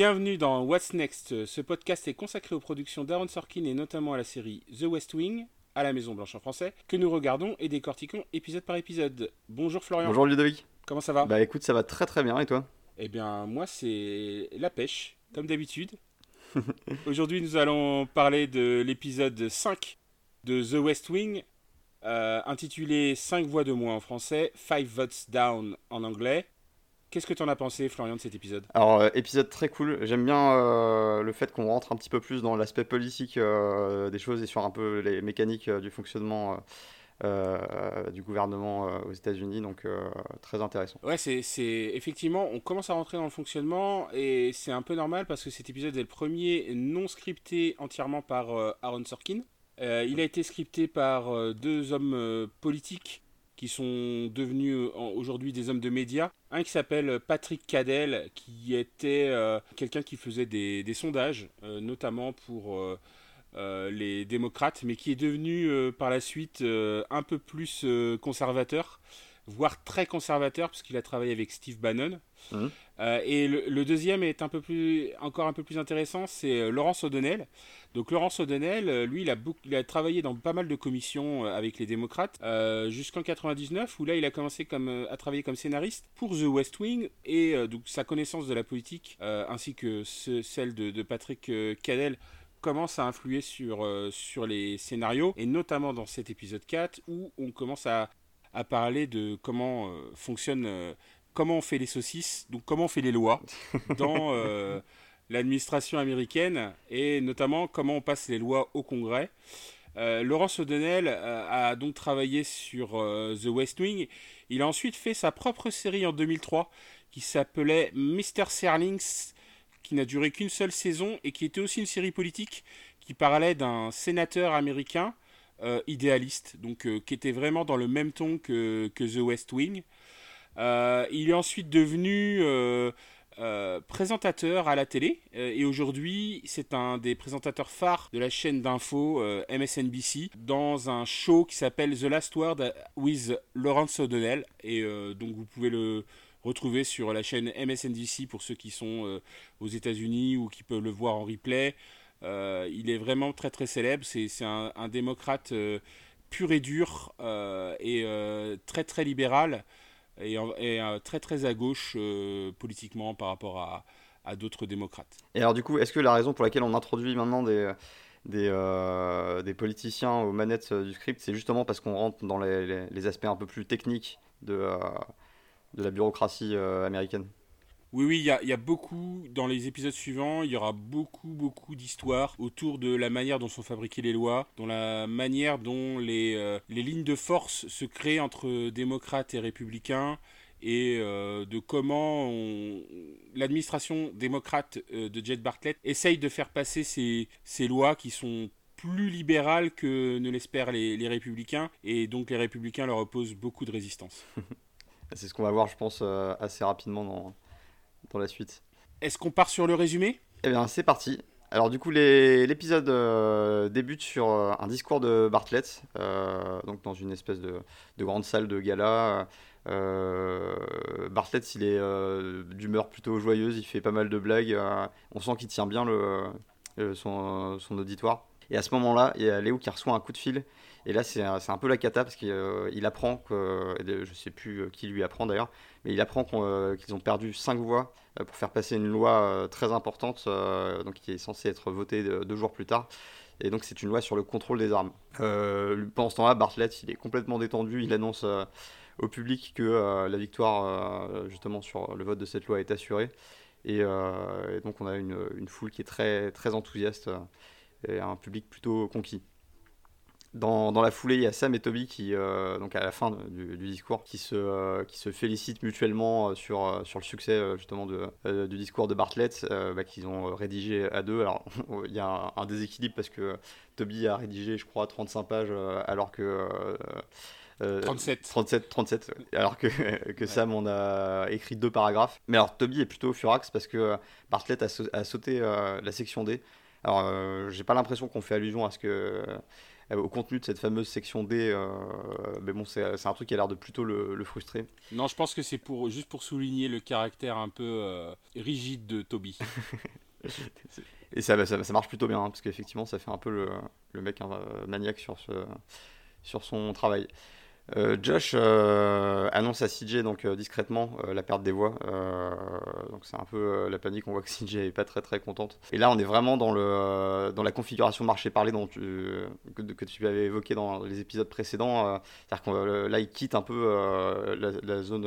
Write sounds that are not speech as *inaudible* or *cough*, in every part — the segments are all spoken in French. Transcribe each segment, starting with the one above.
Bienvenue dans What's Next. Ce podcast est consacré aux productions d'Aaron Sorkin et notamment à la série The West Wing, à la Maison Blanche en français, que nous regardons et décortiquons épisode par épisode. Bonjour Florian. Bonjour Ludovic. Comment ça va? Bah écoute, ça va très très bien et toi? Eh bien, moi c'est la pêche, comme d'habitude. *laughs* Aujourd'hui, nous allons parler de l'épisode 5 de The West Wing, euh, intitulé 5 voix de moins en français, 5 votes down en anglais. Qu'est-ce que tu en as pensé, Florian, de cet épisode? Alors, euh, épisode très cool. J'aime bien euh, le fait qu'on rentre un petit peu plus dans l'aspect politique des choses et sur un peu les mécaniques du fonctionnement du gouvernement aux États-Unis. Donc, très intéressant. Ouais, c'est effectivement, on commence à rentrer dans le fonctionnement et c'est un peu normal parce que cet épisode est le premier non scripté entièrement par Aaron Sorkin. il a été scripté par deux hommes politiques qui sont devenus euh, aujourd'hui des hommes de médias. Un qui s'appelle Patrick Cadell, qui était euh, quelqu'un qui faisait des, sondages, euh, notamment pour les démocrates, mais qui est devenu par la suite un peu plus conservateur voire très conservateur, puisqu'il a travaillé avec Steve Bannon. Mmh. Euh, et le, deuxième est un peu plus, encore un peu plus intéressant, c'est euh, Laurence O'Donnell. Donc Laurence O'Donnell, euh, lui, il a, il a travaillé dans pas mal de commissions avec les démocrates jusqu'en 99, où là, il a commencé comme, à travailler comme scénariste pour The West Wing, et donc sa connaissance de la politique, ainsi que celle de, Patrick Cadell, commence à influer sur, les scénarios, et notamment dans cet épisode 4, où on commence à, parler de comment euh, fonctionne, euh, comment on fait les saucisses, donc comment on fait les lois dans euh, l'administration américaine et notamment comment on passe les lois au Congrès. Laurence O'Donnell a donc travaillé sur The West Wing. Il a ensuite fait sa propre série en 2003 qui s'appelait Mr. Serlings, qui n'a duré qu'une seule saison et qui était aussi une série politique qui parlait d'un sénateur américain euh, idéaliste, donc euh, qui était vraiment dans le même ton que, The West Wing. Euh, il est ensuite devenu présentateur à la télé et aujourd'hui c'est un des présentateurs phares de la chaîne d'info MSNBC dans un show qui s'appelle The Last Word with Lawrence O'Donnell et donc vous pouvez le retrouver sur la chaîne MSNBC pour ceux qui sont aux États-Unis ou qui peuvent le voir en replay. Euh, il est vraiment très très célèbre. C'est un, démocrate euh, pur et dur euh, et très très libéral et, très très à gauche politiquement par rapport à, d'autres démocrates. Et alors du coup, est-ce que la raison pour laquelle on introduit maintenant des, des, politiciens aux manettes du script, c'est justement parce qu'on rentre dans les, aspects un peu plus techniques de, de la bureaucratie américaine? Oui, oui, il y a, beaucoup, dans les épisodes suivants, il y aura beaucoup, beaucoup d'histoires autour de la manière dont sont fabriquées les lois, dont la manière dont les, euh, les lignes de force se créent entre démocrates et républicains, et euh, de comment l'administration démocrate euh, de Jed Bartlett essaye de faire passer ces, ces lois qui sont plus libérales que ne l'espèrent les, les, républicains, et donc les républicains leur opposent beaucoup de résistance. *laughs* C'est ce qu'on va voir, je pense, assez rapidement dans dans la suite. Est-ce qu'on part sur le résumé? Eh bien, c'est parti. Alors du coup, l'épisode euh, débute sur euh, un discours de Bartlett, euh, donc dans une espèce de, grande salle de gala. Bartlett, il est d'humeur plutôt joyeuse, il fait pas mal de blagues. on sent qu'il tient bien le, son, son, auditoire. Et à ce moment-là, il y a Léo qui reçoit un coup de fil et là, c'est un peu la cata parce qu'il apprend que, je sais plus qui lui apprend d'ailleurs, mais il apprend euh, qu'ils ont perdu 5 voix pour faire passer une loi très importante, donc qui est censée être votée deux jours plus tard. Et donc, c'est une loi sur le contrôle des armes. pendant ce temps-là, Bartlett, il est complètement détendu. Il annonce au public que la victoire, justement, sur le vote de cette loi est assurée. Et, donc, on a une, une, foule qui est très, très enthousiaste et un public plutôt conquis. Dans, dans, la foulée, il y a Sam et Toby qui, euh, donc à la fin du, discours, qui se, euh, qui se félicitent mutuellement euh, sur, sur le succès justement de, du discours de Bartlett, bah, qu'ils ont rédigé à deux. Alors *laughs* il y a un, déséquilibre parce que Toby a rédigé, je crois, 35 pages alors que 37. 37, 37, alors que, *laughs* que Sam en a écrit deux paragraphes. Mais alors Toby est plutôt furax parce que Bartlett a sauté la section D Alors, j'ai pas l'impression qu'on fait allusion à ce que au contenu de cette fameuse section D, mais bon, c'est un truc qui a l'air de plutôt le, frustrer. Non, je pense que c'est pour juste pour souligner le caractère un peu rigide de Toby. *laughs* Et ça, ça, marche plutôt bien, hein, parce qu'effectivement, ça fait un peu le, le mec maniaque sur, ce, sur son travail. Euh, Josh euh, annonce à CJ donc euh, discrètement la perte des voix. donc c'est un peu la panique. On voit que *laughs* CJ est pas très très contente. Et là, on est vraiment dans le dans la configuration marché parlé dont tu, que, tu avais évoqué dans les épisodes précédents. C'est-à-dire là, il quitte un peu la, zone,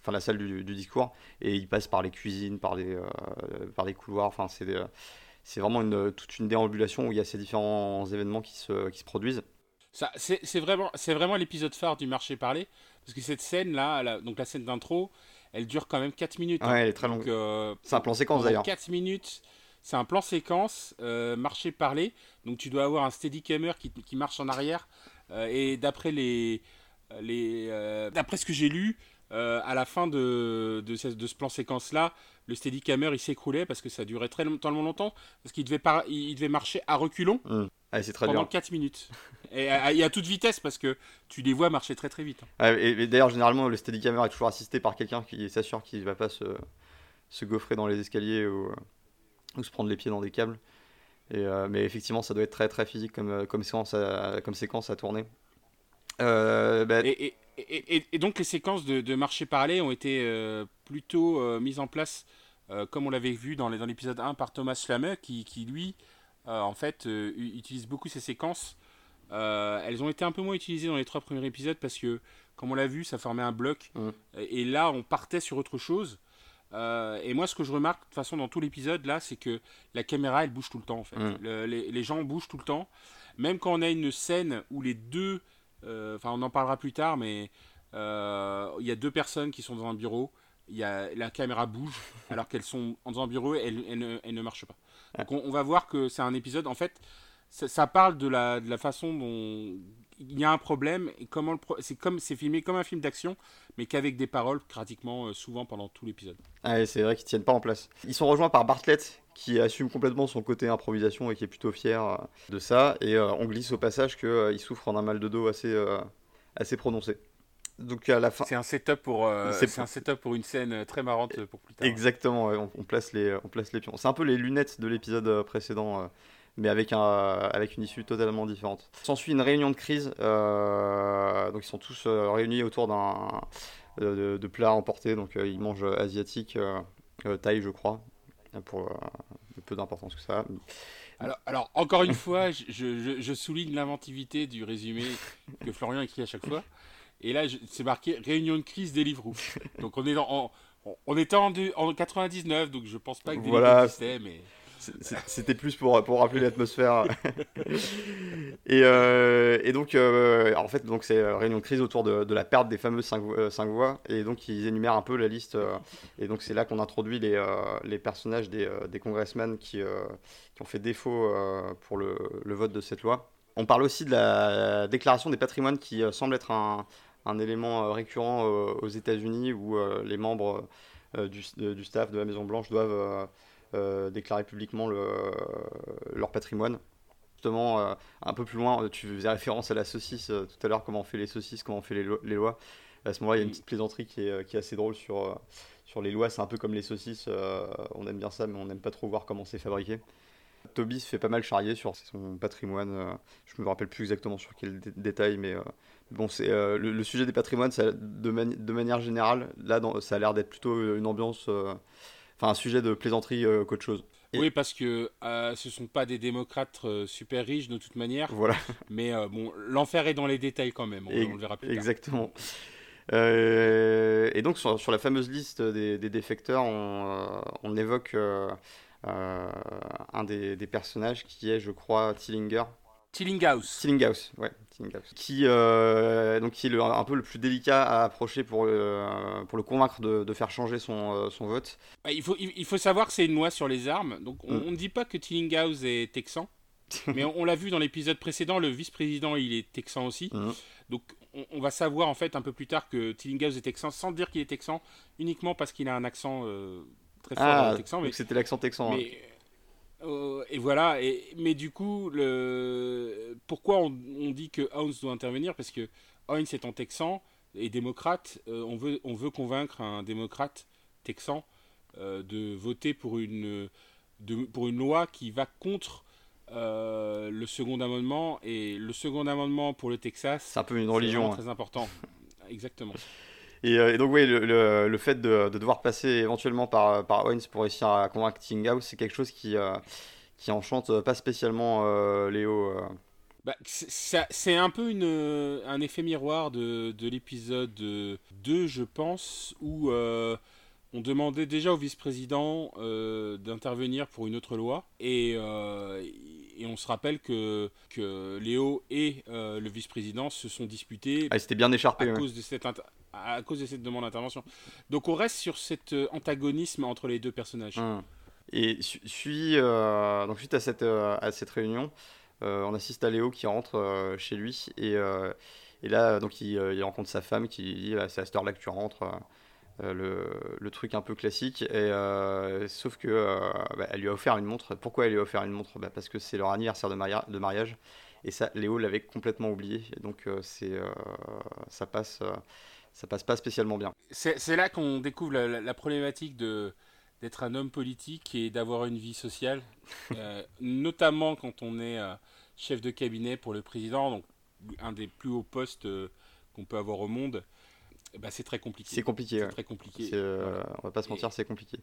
enfin la salle du, discours et il passe par les cuisines, par les par les couloirs. Enfin, c'est c'est vraiment toute une déambulation où il y a ces différents événements qui se, qui se produisent. C'est vraiment, vraiment l'épisode phare du marché parlé. Parce que cette scène-là, donc la scène d'intro, elle dure quand même 4 minutes. Hein. Ouais, elle est très longue. Euh, c'est un plan séquence d'ailleurs. 4 minutes, c'est un plan séquence, euh, marché parlé. Donc tu dois avoir un steadicammer qui, qui marche en arrière. Euh, et d'après les, les d'après ce que j'ai lu, à la fin de, de, ce, de ce plan séquence-là, le Steadicammer il s'écroulait parce que ça durait très longtemps, longtemps parce qu'il devait, il devait marcher à reculons. Mmh. Ah, c'est très pendant 4 minutes. *laughs* Et à, toute vitesse parce que tu les vois marcher très très vite. Hein. et, d'ailleurs, généralement, le Steadicammer est toujours assisté par quelqu'un qui s'assure qu'il ne va pas se, se gaufrer dans les escaliers ou, ou, se prendre les pieds dans des câbles. Et, euh, mais effectivement, ça doit être très très physique comme, euh, comme, séquence, à, comme séquence à tourner. Euh, bah, et, et, donc les séquences de, de marché parallèle ont été plutôt mises en place, comme on l'avait vu dans l'épisode 1 par Thomas Schlammer, qui, qui lui euh, en fait, euh, utilise beaucoup ces séquences. Euh, elles ont été un peu moins utilisées dans les trois premiers épisodes parce que, comme on l'a vu, ça formait un bloc. Mm. Et là, on partait sur autre chose. et moi, ce que je remarque de toute façon dans tout l'épisode là, c'est que la caméra elle bouge tout le temps en fait. Mm. les, gens bougent tout le temps. Même quand on a une scène où les deux, enfin on en parlera plus tard, mais il y a deux personnes qui sont dans un bureau, y a, la caméra bouge *laughs* alors qu'elles sont dans un bureau et elles, ne, elles ne marchent pas. Donc on, va voir que c'est un épisode, en fait, ça, parle de la, de la, façon dont il y a un problème et comment c'est comme c'est filmé comme un film d'action mais qu'avec des paroles pratiquement euh, souvent pendant tout l'épisode. Ah, c'est vrai qu'ils tiennent pas en place. Ils sont rejoints par Bartlett qui assume complètement son côté improvisation et qui est plutôt fier euh, de ça et euh, on glisse au passage qu'il souffre d'un mal de dos assez assez prononcé. Donc à la fin. C'est un setup pour. Euh, c'est un setup pour une scène très marrante pour plus tard. Exactement. On, place les on place les pions. C'est un peu les lunettes de l'épisode euh, précédent, euh, mais avec un avec une issue totalement différente. S'ensuit une réunion de crise. donc ils sont tous réunis autour d'un de, plats emportés. Donc ils mangent asiatique, thaï je crois, pour peu d'importance que ça. Alors, alors, encore une fois, je, je, je souligne l'inventivité du résumé que Florian écrit à chaque fois. Et là, c'est marqué réunion de crise des livres. donc on est en, on était en, en 99, donc je pense pas que des voilà. existaient, mais. C'était plus pour, pour rappeler l'atmosphère. *laughs* et, euh, et, donc, euh, en fait, donc c'est euh, réunion de crise autour de, de la perte des fameuses 5, voix. Et donc, ils énumèrent un peu la liste. et donc, c'est là qu'on introduit les, les, personnages des, des congressmen qui, qui, ont fait défaut pour le, le, vote de cette loi. On parle aussi de la déclaration des patrimoines qui semble être un, un élément euh, récurrent euh, aux États-Unis où euh, les membres du, du, staff de la Maison Blanche doivent déclarer publiquement le, leur patrimoine justement un peu plus loin, tu faisais référence à la saucisse tout à l'heure, comment on fait les saucisses, comment on fait les, les lois. À ce moment-là, il y a une petite plaisanterie qui est, qui est assez drôle sur, sur les lois. C'est un peu comme les saucisses, on aime bien ça, mais on n'aime pas trop voir comment c'est fabriqué. Toby se fait pas mal charrier sur son patrimoine. je me rappelle plus exactement sur quel détail, mais Bon, c'est euh, le, sujet des patrimoines, de, de, manière générale, là, ça a l'air d'être plutôt une ambiance, euh, enfin un sujet de plaisanterie euh, qu'autre chose. Oui, parce que ce sont pas des démocrates super riches de toute manière. Voilà. *laughs* Mais bon, l'enfer est dans les détails quand même. On, le verra plus Exactement. et donc sur, la fameuse liste des, défecteurs, on, évoque un des, des, personnages qui est, je crois, Tillinger. Tillinghouse. Tillinghouse, ouais qui, euh, donc, qui est un peu le plus délicat à approcher pour, euh, pour le convaincre de, de faire changer son, euh, son vote. Il faut, il, faut savoir que c'est une loi sur les armes. Donc on mm. ne dit pas que Tillinghast est texan, *laughs* mais on, l'a vu dans l'épisode précédent, le vice-président il est texan aussi. Mm. Donc on, va savoir en fait un peu plus tard que Tillinghast est texan sans dire qu'il est texan, uniquement parce qu'il a un accent très fort ah, texan. Mais c'était l'accent texan. Hein. Euh, et voilà, et, mais du coup, le, pourquoi on, dit que Howns doit intervenir? Parce que Howns étant texan et démocrate, euh, on, veut, on veut convaincre un démocrate texan euh, de voter pour une, de, pour une loi qui va contre le second amendement. Et le second amendement pour le Texas, c'est un peu une religion. Hein. très important. Exactement. Et, donc, oui, le, le, fait de, de, devoir passer éventuellement par, par Owens pour réussir à convaincre Tinghouse, c'est quelque chose qui, euh, qui enchante pas spécialement euh, Léo. Euh. Bah, c'est un peu une, un effet miroir de, de l'épisode 2, je pense, où on demandait déjà au vice-président d'intervenir pour une autre loi. Et, et, on se rappelle que, que Léo et le vice-président se sont disputés. Ah, c'était bien écharpé. À cause de cette à cause de cette demande d'intervention. Donc on reste sur cet euh, antagonisme entre les deux personnages. Hum. Et euh, suite à cette, euh, à cette réunion, on assiste à Léo qui rentre chez lui et, et, là donc il, rencontre sa femme qui dit bah, c'est à cette heure-là que tu rentres. Le, le, truc un peu classique et sauf que bah, elle lui a offert une montre pourquoi elle lui a offert une montre? Bah, parce que c'est leur anniversaire de, mariage et ça Léo l'avait complètement oublié donc c'est ça passe ça passe pas spécialement bien. C'est là qu'on découvre la, problématique de d'être un homme politique et d'avoir une vie sociale, *laughs* euh, notamment quand on est euh, chef de cabinet pour le président, donc un des plus hauts postes euh, qu'on peut avoir au monde. Bah, c'est très compliqué. C'est compliqué. Très compliqué. On va pas se mentir, c'est compliqué.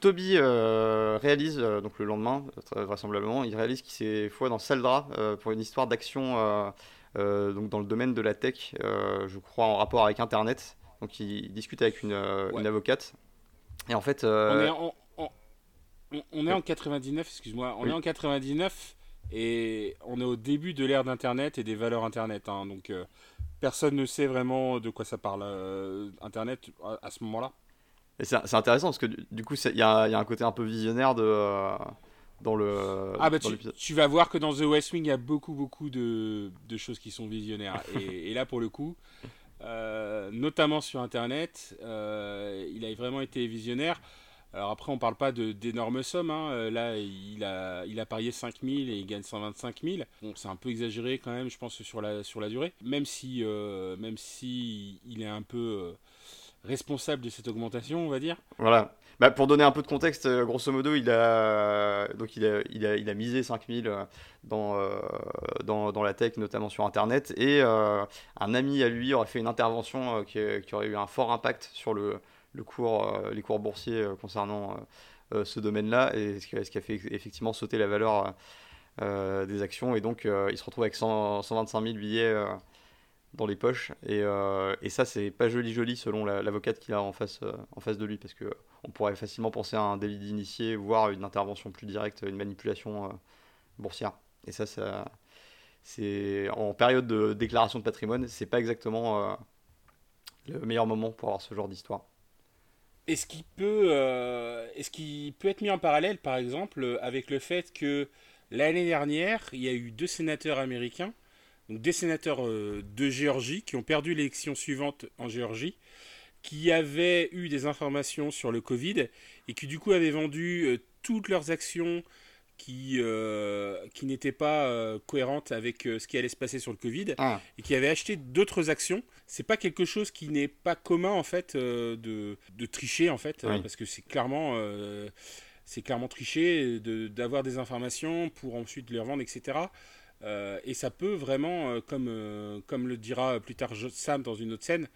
Toby réalise donc le lendemain, vraisemblablement, il réalise qu'il s'est foi dans Saldra pour une histoire d'action donc dans le domaine de la tech, euh, je crois en rapport avec Internet. Donc il discute avec une, euh, avocate. Et en fait... On est en, on, est en 99, excuse-moi, on est en 99 et on est au début de l'ère d'Internet et des valeurs Internet. Hein. donc personne ne sait vraiment de quoi ça parle Internet à, ce moment-là. C'est intéressant parce que du coup, il y, y, a un côté un peu visionnaire de, dans le. Ah bah tu, vas voir que dans The West Wing il y a beaucoup beaucoup de, de choses qui sont visionnaires *laughs* et, et, là pour le coup, euh, notamment sur Internet, euh, il a vraiment été visionnaire. Alors après on parle pas d'énormes sommes, hein. Euh, là il a, il a parié 5000 et il gagne 125 000. Bon c'est un peu exagéré quand même je pense sur la, sur la durée, même si, même si il est un peu responsable de cette augmentation on va dire. Voilà. Bah, pour donner un peu de contexte, euh, grosso modo, il a, donc il a, il a, misé 5000 euh, dans, euh, dans, dans, la tech, notamment sur Internet. Et un ami à lui aurait fait une intervention qui, qui, aurait eu un fort impact sur le, le cours, les cours boursiers concernant ce domaine-là, et ce qui, a fait effectivement sauter la valeur des actions. Et donc, il se retrouve avec 125 000 billets dans les poches. Et, et ça, c'est pas joli joli selon l'avocate qu'il a en face, en face de lui, parce que on pourrait facilement penser à un délit d'initié, voire une intervention plus directe, une manipulation euh, boursière. Et ça, c'est en période de déclaration de patrimoine, c'est pas exactement euh, le meilleur moment pour avoir ce genre d'histoire. Est-ce qu'il peut, euh, est-ce qu'il peut être mis en parallèle, par exemple, avec le fait que l'année dernière, il y a eu deux sénateurs américains, donc des sénateurs de Géorgie, qui ont perdu l'élection suivante en Géorgie, qui avaient eu des informations sur le Covid et qui du coup avaient vendu euh, toutes leurs actions qui, euh, qui n'étaient pas euh, cohérentes avec ce qui allait se passer sur le Covid ah. et qui avaient acheté d'autres actions. C'est pas quelque chose qui n'est pas commun en fait de, de, tricher en fait parce que c'est clairement c'est clairement tricher d'avoir des informations pour ensuite les revendre etc. et ça peut vraiment, comme, comme le dira plus tard Sam dans une autre scène,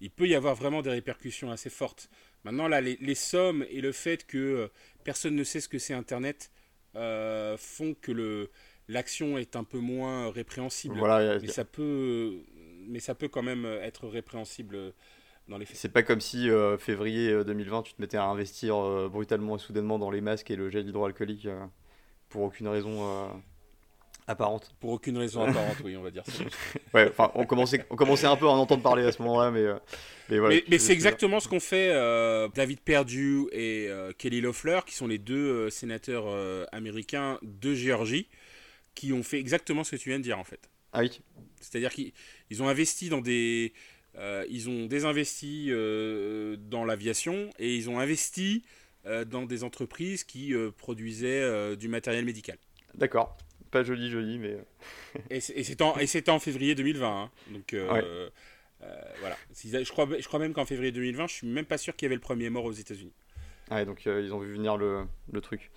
il peut y avoir vraiment des répercussions assez fortes. Maintenant, là, les, sommes et le fait que euh, personne ne sait ce que c'est Internet euh, font que l'action est un peu moins répréhensible. Voilà, mais, ça peut, mais ça peut quand même être répréhensible dans les faits. C'est pas comme si euh, février 2020, tu te mettais à investir brutalement et soudainement dans les masques et le gel hydroalcoolique pour aucune raison apparente. Pour aucune raison apparente, oui, on va dire *laughs* ouais, enfin, on commençait, on commençait un peu à en entendre parler à ce moment-là, mais. Euh, mais, voilà, mais, c'est exactement ce qu'ont fait euh, David Perdue et euh, Kelly Loeffler, qui sont les deux sénateurs américains de Géorgie, qui ont fait exactement ce que tu viens de dire, en fait. Ah oui. C'est-à-dire qu'ils ont investi dans des. ils ont désinvesti dans l'aviation et ils ont investi dans des entreprises qui produisaient du matériel médical. D'accord. Pas joli, joli, mais. *laughs* et c'était en, février 2020. Hein. Donc. voilà. Je crois, je crois même qu'en février 2020, je suis même pas sûr qu'il y avait le premier mort aux États-Unis. Ouais, donc ils ont vu venir le, le truc.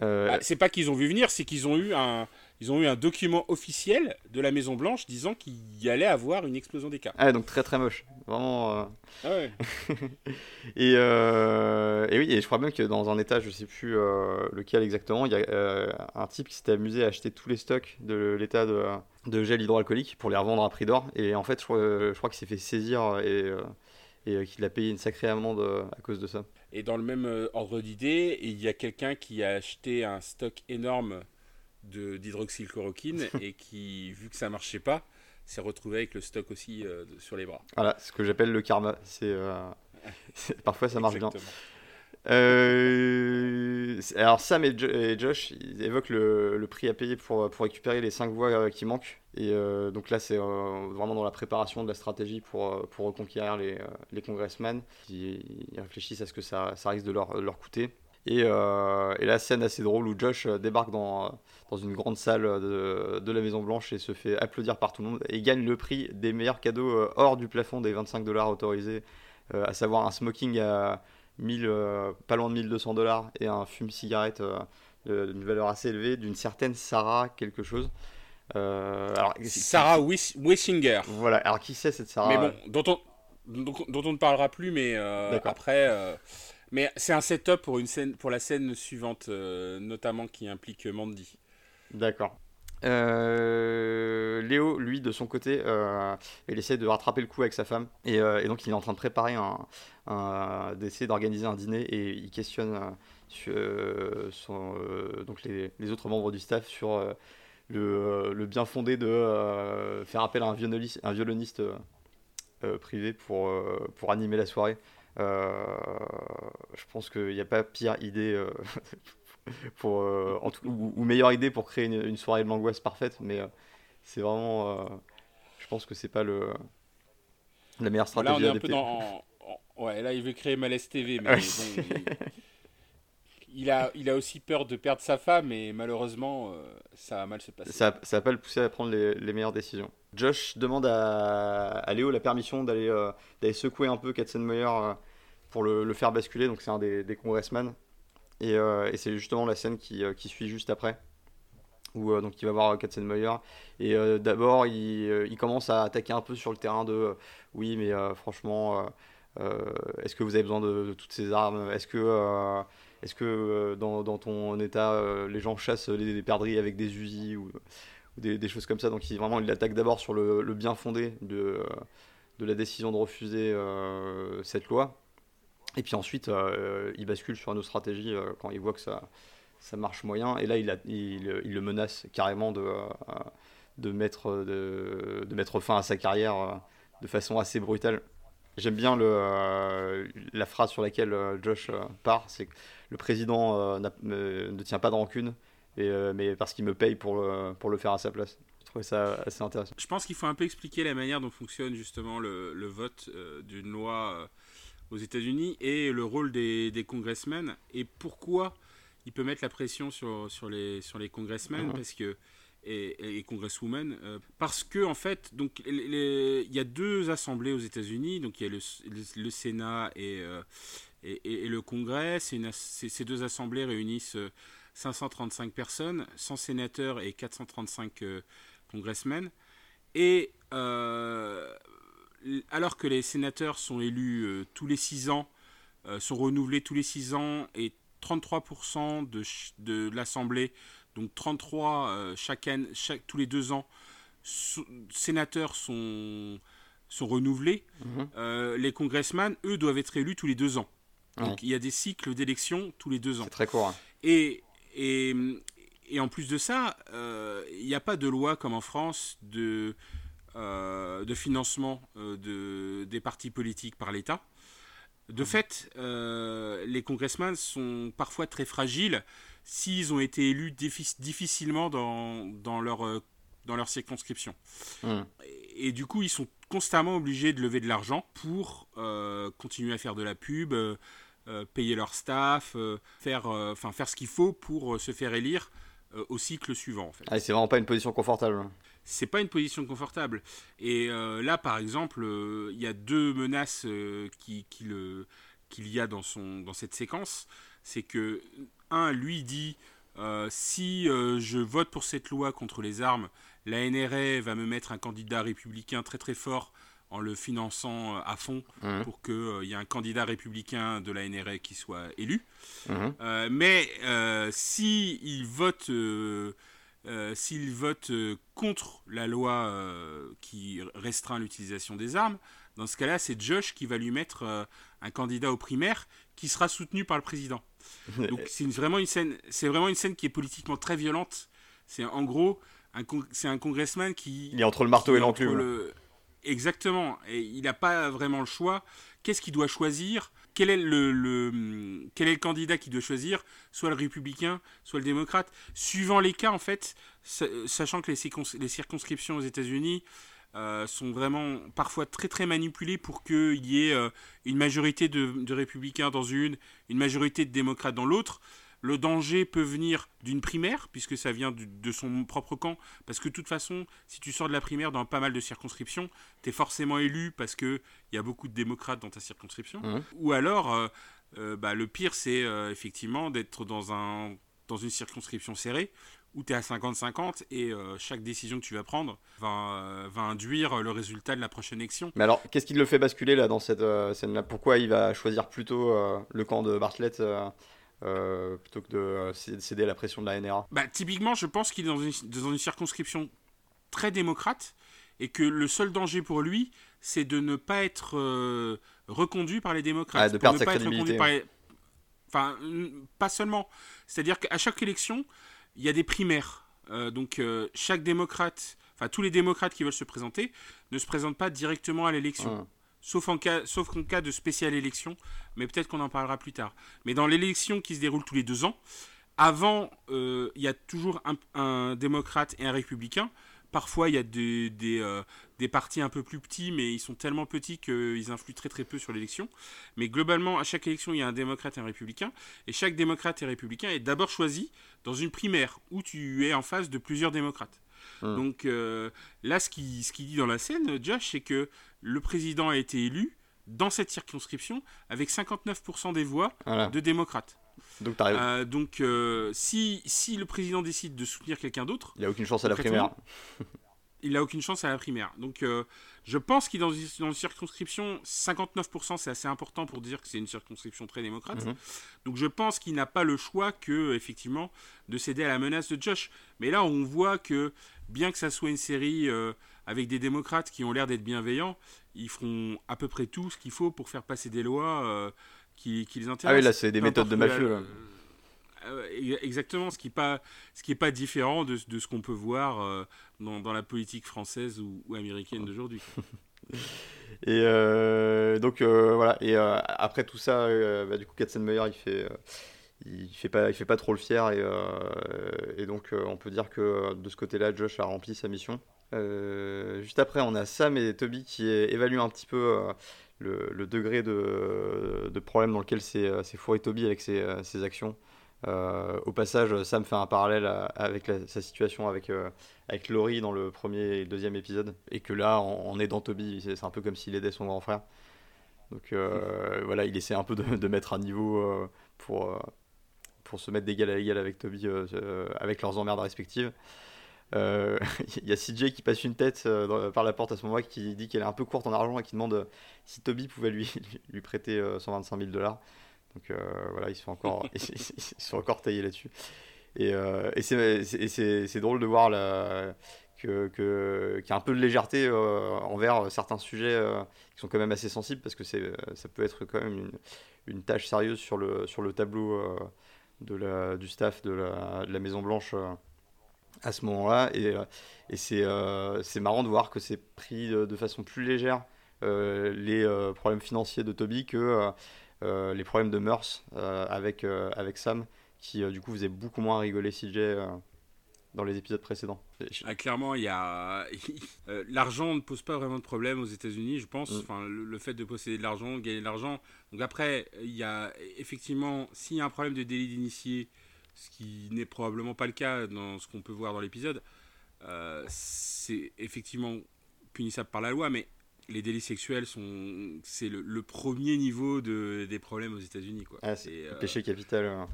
Ah, c'est pas qu'ils ont vu venir, c'est qu'ils ont eu un, ils ont eu un document officiel de la Maison Blanche disant qu'il y allait avoir une explosion des cas. Ah, donc très très moche. Vraiment. Euh. Ah ouais. *laughs* et, euh... et, oui, et je crois bien que dans un état, je sais plus euh, lequel exactement, il y a euh, un type qui s'était amusé à acheter tous les stocks de l'état de, de, gel hydroalcoolique pour les revendre à prix d'or. Et en fait, je, je crois qu'il s'est fait saisir et, et qu'il a payé une sacrée amende à cause de ça. Et dans le même ordre d'idée, il y a quelqu'un qui a acheté un stock énorme d'hydroxychloroquine *laughs* et qui, vu que ça marchait pas, s'est retrouvé avec le stock aussi euh, sur les bras. Voilà, ce que j'appelle le karma. C'est euh, *laughs* parfois ça marche bien. Euh, alors Sam et, Josh évoquent le, prix à payer pour, récupérer les 5 voix qui manquent. Et donc là, c'est vraiment dans la préparation de la stratégie pour, reconquérir les, congressmen. Ils, réfléchissent à ce que ça, risque de leur, coûter. Et, la scène assez drôle où Josh débarque dans, une grande salle de, de, la Maison Blanche et se fait applaudir par tout le monde et gagne le prix des meilleurs cadeaux euh, hors du plafond des 25 dollars autorisés, euh, à savoir un smoking à 1000, euh, pas loin de 1200 dollars et un fume-cigarette d'une valeur assez élevée d'une certaine Sarah quelque chose. alors, Sarah Wissinger. Voilà, alors qui c'est cette Sarah Mais? bon, dont on, dont, on ne parlera plus, mais après. mais c'est un setup pour, une scène, pour la scène suivante, notamment qui implique Mandy. D'accord. Euh, Léo, lui, de son côté, euh, il essaie de rattraper le coup avec sa femme. Et, euh, donc, il est en train de préparer un, d'essayer d'organiser un dîner et il questionne son, donc les, autres membres du staff sur le, bien fondé de faire appel à un violoniste, un violoniste privé pour, pour animer la soirée. je pense qu'il n'y a pas pire idée *laughs* *laughs* pour, euh, en tout, ou, meilleure idée pour créer une, soirée de l'angoisse parfaite, mais euh, c'est vraiment. Euh, je pense que c'est pas le, la meilleure stratégie. Là, on est un peu dans. ouais, là, il veut créer Malaise TV, mais *laughs* *laughs* il, a, il a aussi peur de perdre sa femme, et malheureusement, ça a mal se passer. Ça, ça va pas le pousser à prendre les, les meilleures décisions. Josh demande à, à Léo la permission d'aller d'aller secouer un peu Katzenmeier pour le, le, faire basculer, donc c'est un des, des congressmen euh, et, c'est justement la scène qui, euh, qui, suit juste après, où euh, donc il va voir Katzenmeier. Et d'abord, il, il, commence à attaquer un peu sur le terrain de oui, mais franchement, est-ce que vous avez besoin de, toutes ces armes? Est-ce que, est-ce que dans, dans, ton état, les gens chassent les, perdrix avec des usines ou, des, des, choses comme ça? Donc il, vraiment, il attaque d'abord sur le, le, bien fondé de, de la décision de refuser cette loi. Et puis ensuite, euh, il bascule sur une autre stratégie euh, quand il voit que ça, ça marche moyen. Et là, il, le menace carrément de, euh, de, mettre, de, mettre fin à sa carrière de façon assez brutale. J'aime bien le, la phrase sur laquelle Josh part, c'est que le président ne tient pas de rancune, mais parce qu'il me paye pour le, pour le faire à sa place. Je trouvais ça assez intéressant. Je pense qu'il faut un peu expliquer la manière dont fonctionne justement le vote d'une loi aux États-Unis et le rôle des, des congressmen et pourquoi il peut mettre la pression sur, sur, les, sur les congressmen parce que, et, et congresswomen euh, parce que en fait donc il y a deux assemblées aux États-Unis donc il y a le, le, Sénat et, euh, et, et, le Congrès une, ces deux assemblées réunissent 535 euh, personnes 100 sénateurs et 435 congressmen. Et alors que les sénateurs sont élus euh, tous les 6 ans, euh, sont renouvelés tous les 6 ans, et 33% de, de l'Assemblée, donc 33 euh, chaque, chaque, tous les 2 ans, sénateurs sont, sont renouvelés, mhm. les congressmen, eux, doivent être élus tous les 2 ans. Donc il y a des cycles d'élection tous les 2 ans. C'est très court. Hein. Et, et, et, en plus de ça, il n'y a pas de loi comme en France de de financement euh, de, des partis politiques par l'État. De mmh. fait, euh, les congressmen sont parfois très fragiles s'ils ont été élus difficilement dans, dans, leur, dans leur circonscription. Mmh. Et, du coup, ils sont constamment obligés de lever de l'argent pour continuer à faire de la pub, payer leur staff, faire, enfin faire ce qu'il faut pour se faire élire au cycle suivant. En fait. Ah, c'est vraiment pas une position confortable. C'est pas une position confortable. Et là, par exemple, il y a deux menaces qui, qui le qu'il y a dans, son, dans cette séquence, c'est que, un, lui dit, euh, si euh, je vote pour cette loi contre les armes, la NRA va me mettre un candidat républicain très très fort en le finançant euh, à fond mmh. pour qu'il y ait un candidat républicain de la NRA qui soit élu. Mmh. mais s'il il vote... s'il vote contre la loi qui restreint l'utilisation des armes, dans ce cas-là, c'est Josh qui va lui mettre euh, un candidat aux primaires qui sera soutenu par le président. Donc c'est vraiment une scène, c'est vraiment une scène qui est politiquement très violente. C'est en gros, c'est un congressman qui. Il est entre le marteau et l'enclume. Exactement. Et il n'a pas vraiment le choix. Qu'est-ce qu'il doit choisir? Quel est le, candidat qu'il doit choisir Soit le républicain, soit le démocrate. Suivant les cas, en fait, sachant que les, circonscriptions aux États-Unis euh, sont vraiment parfois très très manipulés pour qu'il y ait euh, une majorité de, républicains dans une, une majorité de démocrates dans l'autre. Le danger peut venir d'une primaire, puisque ça vient de son propre camp, parce que de toute façon, si tu sors de la primaire dans pas mal de circonscriptions, tu es forcément élu parce qu'il y a beaucoup de démocrates dans ta circonscription. Mmh. Ou alors, euh, bah, le pire, c'est effectivement d'être dans, un, dans une circonscription serrée, où tu es à 50-50 et euh, chaque décision que tu vas prendre va, euh, va, induire le résultat de la prochaine élection. Mais alors, qu'est-ce qui le fait basculer là dans cette euh, scène-là? Pourquoi il va choisir plutôt le camp de Bartlett plutôt que de céder à la pression de la NRA bah, Typiquement, je pense qu'il est dans une, dans une circonscription très démocrate et que le seul danger pour lui, c'est de ne pas être reconduit par les démocrates. Ah, de perdre sa crédibilité. Enfin, pas seulement. C'est-à-dire qu'à chaque élection, il y a des primaires. Euh, donc euh, chaque démocrate, enfin tous les démocrates qui veulent se présenter, ne se présentent pas directement à l'élection. Ah. Sauf, en cas, de spéciale élection, mais peut-être qu'on en parlera plus tard. Mais dans l'élection qui se déroule tous les deux ans, avant, euh, il y a toujours un, démocrate et un républicain. Parfois, il y a des, des, euh, des, partis un peu plus petits, mais ils sont tellement petits qu'ils influent très très peu sur l'élection. Mais globalement, à chaque élection, il y a un démocrate et un républicain. Et chaque démocrate et républicain est d'abord choisi dans une primaire où tu es en face de plusieurs démocrates. Hum. Donc euh, là, ce qu'il ce qui dit dans la scène, Josh, c'est que le président a été élu dans cette circonscription avec 59% des voix de démocrates. Donc, euh, donc euh, si, si le président décide de soutenir quelqu'un d'autre, il n'a aucune chance à la primaire. il n'a aucune chance à la primaire. Donc euh, je pense qu'il est dans une, circonscription, 59% c'est assez important pour dire que c'est une circonscription très démocrate. Mhm. Donc je pense qu'il n'a pas le choix que, effectivement, de céder à la menace de Josh. Mais là, on voit que, bien que ça soit une série avec des démocrates qui ont l'air d'être bienveillants, ils feront à peu près tout ce qu'il faut pour faire passer des lois qui, les intéressent. Ah oui, là, c'est des méthodes de mafieux. Euh, exactement, ce qui n'est pas, ce qui est pas différent de, de ce qu'on peut voir euh, dans, dans, la politique française ou, américaine d'aujourd'hui. *laughs* et euh, donc voilà, et après tout ça, bah, du coup, Katzenmeier, il fait, il fait pas, il fait pas trop le fier, et, et donc on peut dire que de ce côté-là, Josh a rempli sa mission. juste après, on a Sam et Toby qui évaluent un petit peu le, degré de, de, problème dans lequel s'est fourré Toby avec ses, ses actions. Euh, au passage, Sam fait un parallèle avec sa situation avec, euh, avec Laurie dans le premier et deuxième épisode, et que là, est dans Toby, c'est un peu comme s'il aidait son grand frère. Donc euh, *laughs* voilà, il essaie un peu de, de mettre à niveau pour, pour se mettre d'égal à égal avec Toby, avec leurs emmerdes respectives. *laughs* Il y a CJ qui passe une tête par la porte à ce moment-là, qui dit qu'elle est un peu courte en argent et qui demande si Toby pouvait lui, *laughs* lui prêter 125 000 dollars. Donc euh, voilà, ils sont encore, *laughs* ils sont encore taillés là-dessus. Et, euh, et c'est drôle de voir que, qu'il y a un peu de légèreté euh, envers certains sujets qui sont quand même assez sensibles parce que ça peut être quand même une, une, tâche sérieuse sur le, sur le tableau de la, du staff de la, de la Maison Blanche à ce moment-là. Et, et c'est marrant de voir que c'est pris de, de, façon plus légère les problèmes financiers de Toby que les problèmes de mœurs euh, avec, euh, avec Sam, qui du coup faisait beaucoup moins rigoler CJ dans les épisodes précédents. Ah, clairement, il y a *laughs* euh, l'argent ne pose pas vraiment de problème aux États-Unis, je pense. Mm. Enfin, le, fait de posséder de l'argent, gagner de l'argent. Donc après, il y a effectivement, s'il y a un problème de délit d'initié, ce qui n'est probablement pas le cas dans ce qu'on peut voir dans l'épisode, euh, c'est effectivement punissable par la loi, mais les délits sexuels sont c'est le, premier niveau de, des problèmes aux États-Unis quoi. Ah, c'est le péché capital. Hein.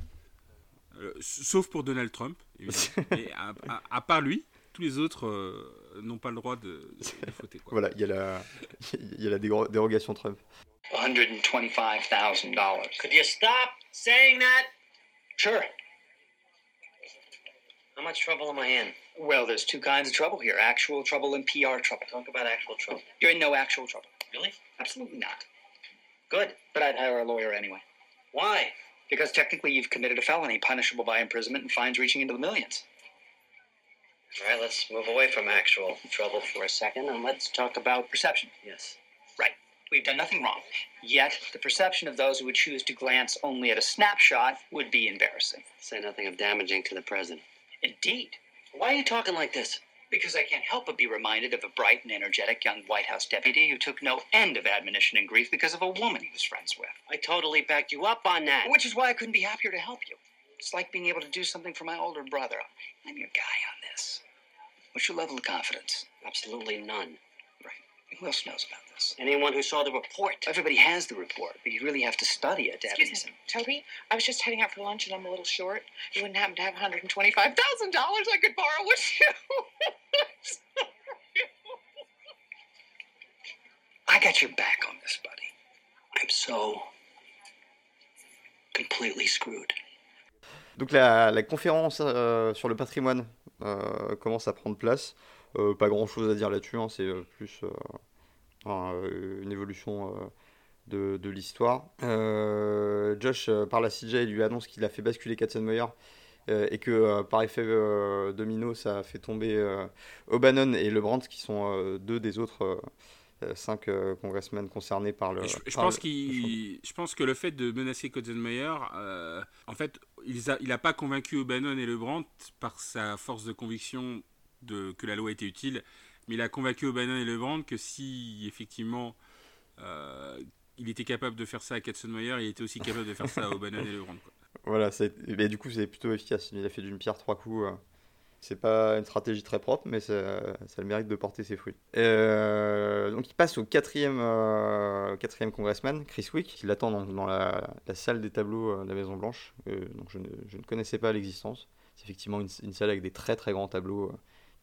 Euh, sauf pour Donald Trump, Et *laughs* à, part lui, tous les autres euh, n'ont pas le droit de, de, *laughs* fauter. Quoi. Voilà, il y a la, *laughs* il y a la dérogation Trump. $125,000. Could you stop saying that? Sure. How much trouble am I in? Well, there's two kinds of trouble here actual trouble and PR trouble. Talk about actual trouble. You're in no actual trouble. Really? Absolutely not. Good. But I'd hire a lawyer anyway. Why? Because technically you've committed a felony punishable by imprisonment and fines reaching into the millions. All right, let's move away from actual trouble for a second and let's talk about perception. Yes. Right. We've done nothing wrong. Yet, the perception of those who would choose to glance only at a snapshot would be embarrassing. Say nothing of damaging to the president. Indeed. Why are you talking like this? Because I can't help but be reminded of a bright and energetic young White House deputy who took no end of admonition and grief because of a woman he was friends with. I totally backed you up on that. Which is why I couldn't be happier to help you. It's like being able to do something for my older brother. I'm your guy on this. What's your level of confidence? Absolutely none. Right. Who else knows about this? Anyone who saw the report. Everybody has the report, but you really have to study it to Excuse have me, Toby, I was just heading out for lunch and I'm a little short. You wouldn't happen to have $125,000 I could borrow with you? *laughs* I got your back on this, buddy. I'm so completely screwed. Donc la, la conférence euh, sur le patrimoine euh, commence à prendre place. Euh, pas grand chose à dire là-dessus, hein, c'est euh, plus euh, une évolution de, de l'histoire. Josh parle à CJ et lui annonce qu'il a fait basculer Katzenmeyer et que par effet domino, ça a fait tomber O'Bannon et LeBrand, qui sont deux des autres cinq congressmen concernés par le. Je, pense je pense que le fait de menacer Katzenmeyer, en fait, il n'a il a pas convaincu O'Bannon et LeBrand par sa force de conviction de, que la loi était utile, mais il a convaincu O'Bannon et Lebrand que si effectivement euh, il était capable de faire ça à Katzenmeyer, il était aussi capable de faire ça à *laughs* O'Bannon et Lebrand. Quoi. Voilà, mais du coup c'est plutôt efficace. Il a fait d'une pierre trois coups. Euh. C'est pas une stratégie très propre, mais ça, ça a le mérite de porter ses fruits. Euh, donc il passe au quatrième, quatrième congressman, Chris Wick, qui l'attend dans, la, salle des tableaux de la Maison Blanche. donc je ne, je ne, connaissais pas l'existence. C'est effectivement une, une, salle avec des très très grands tableaux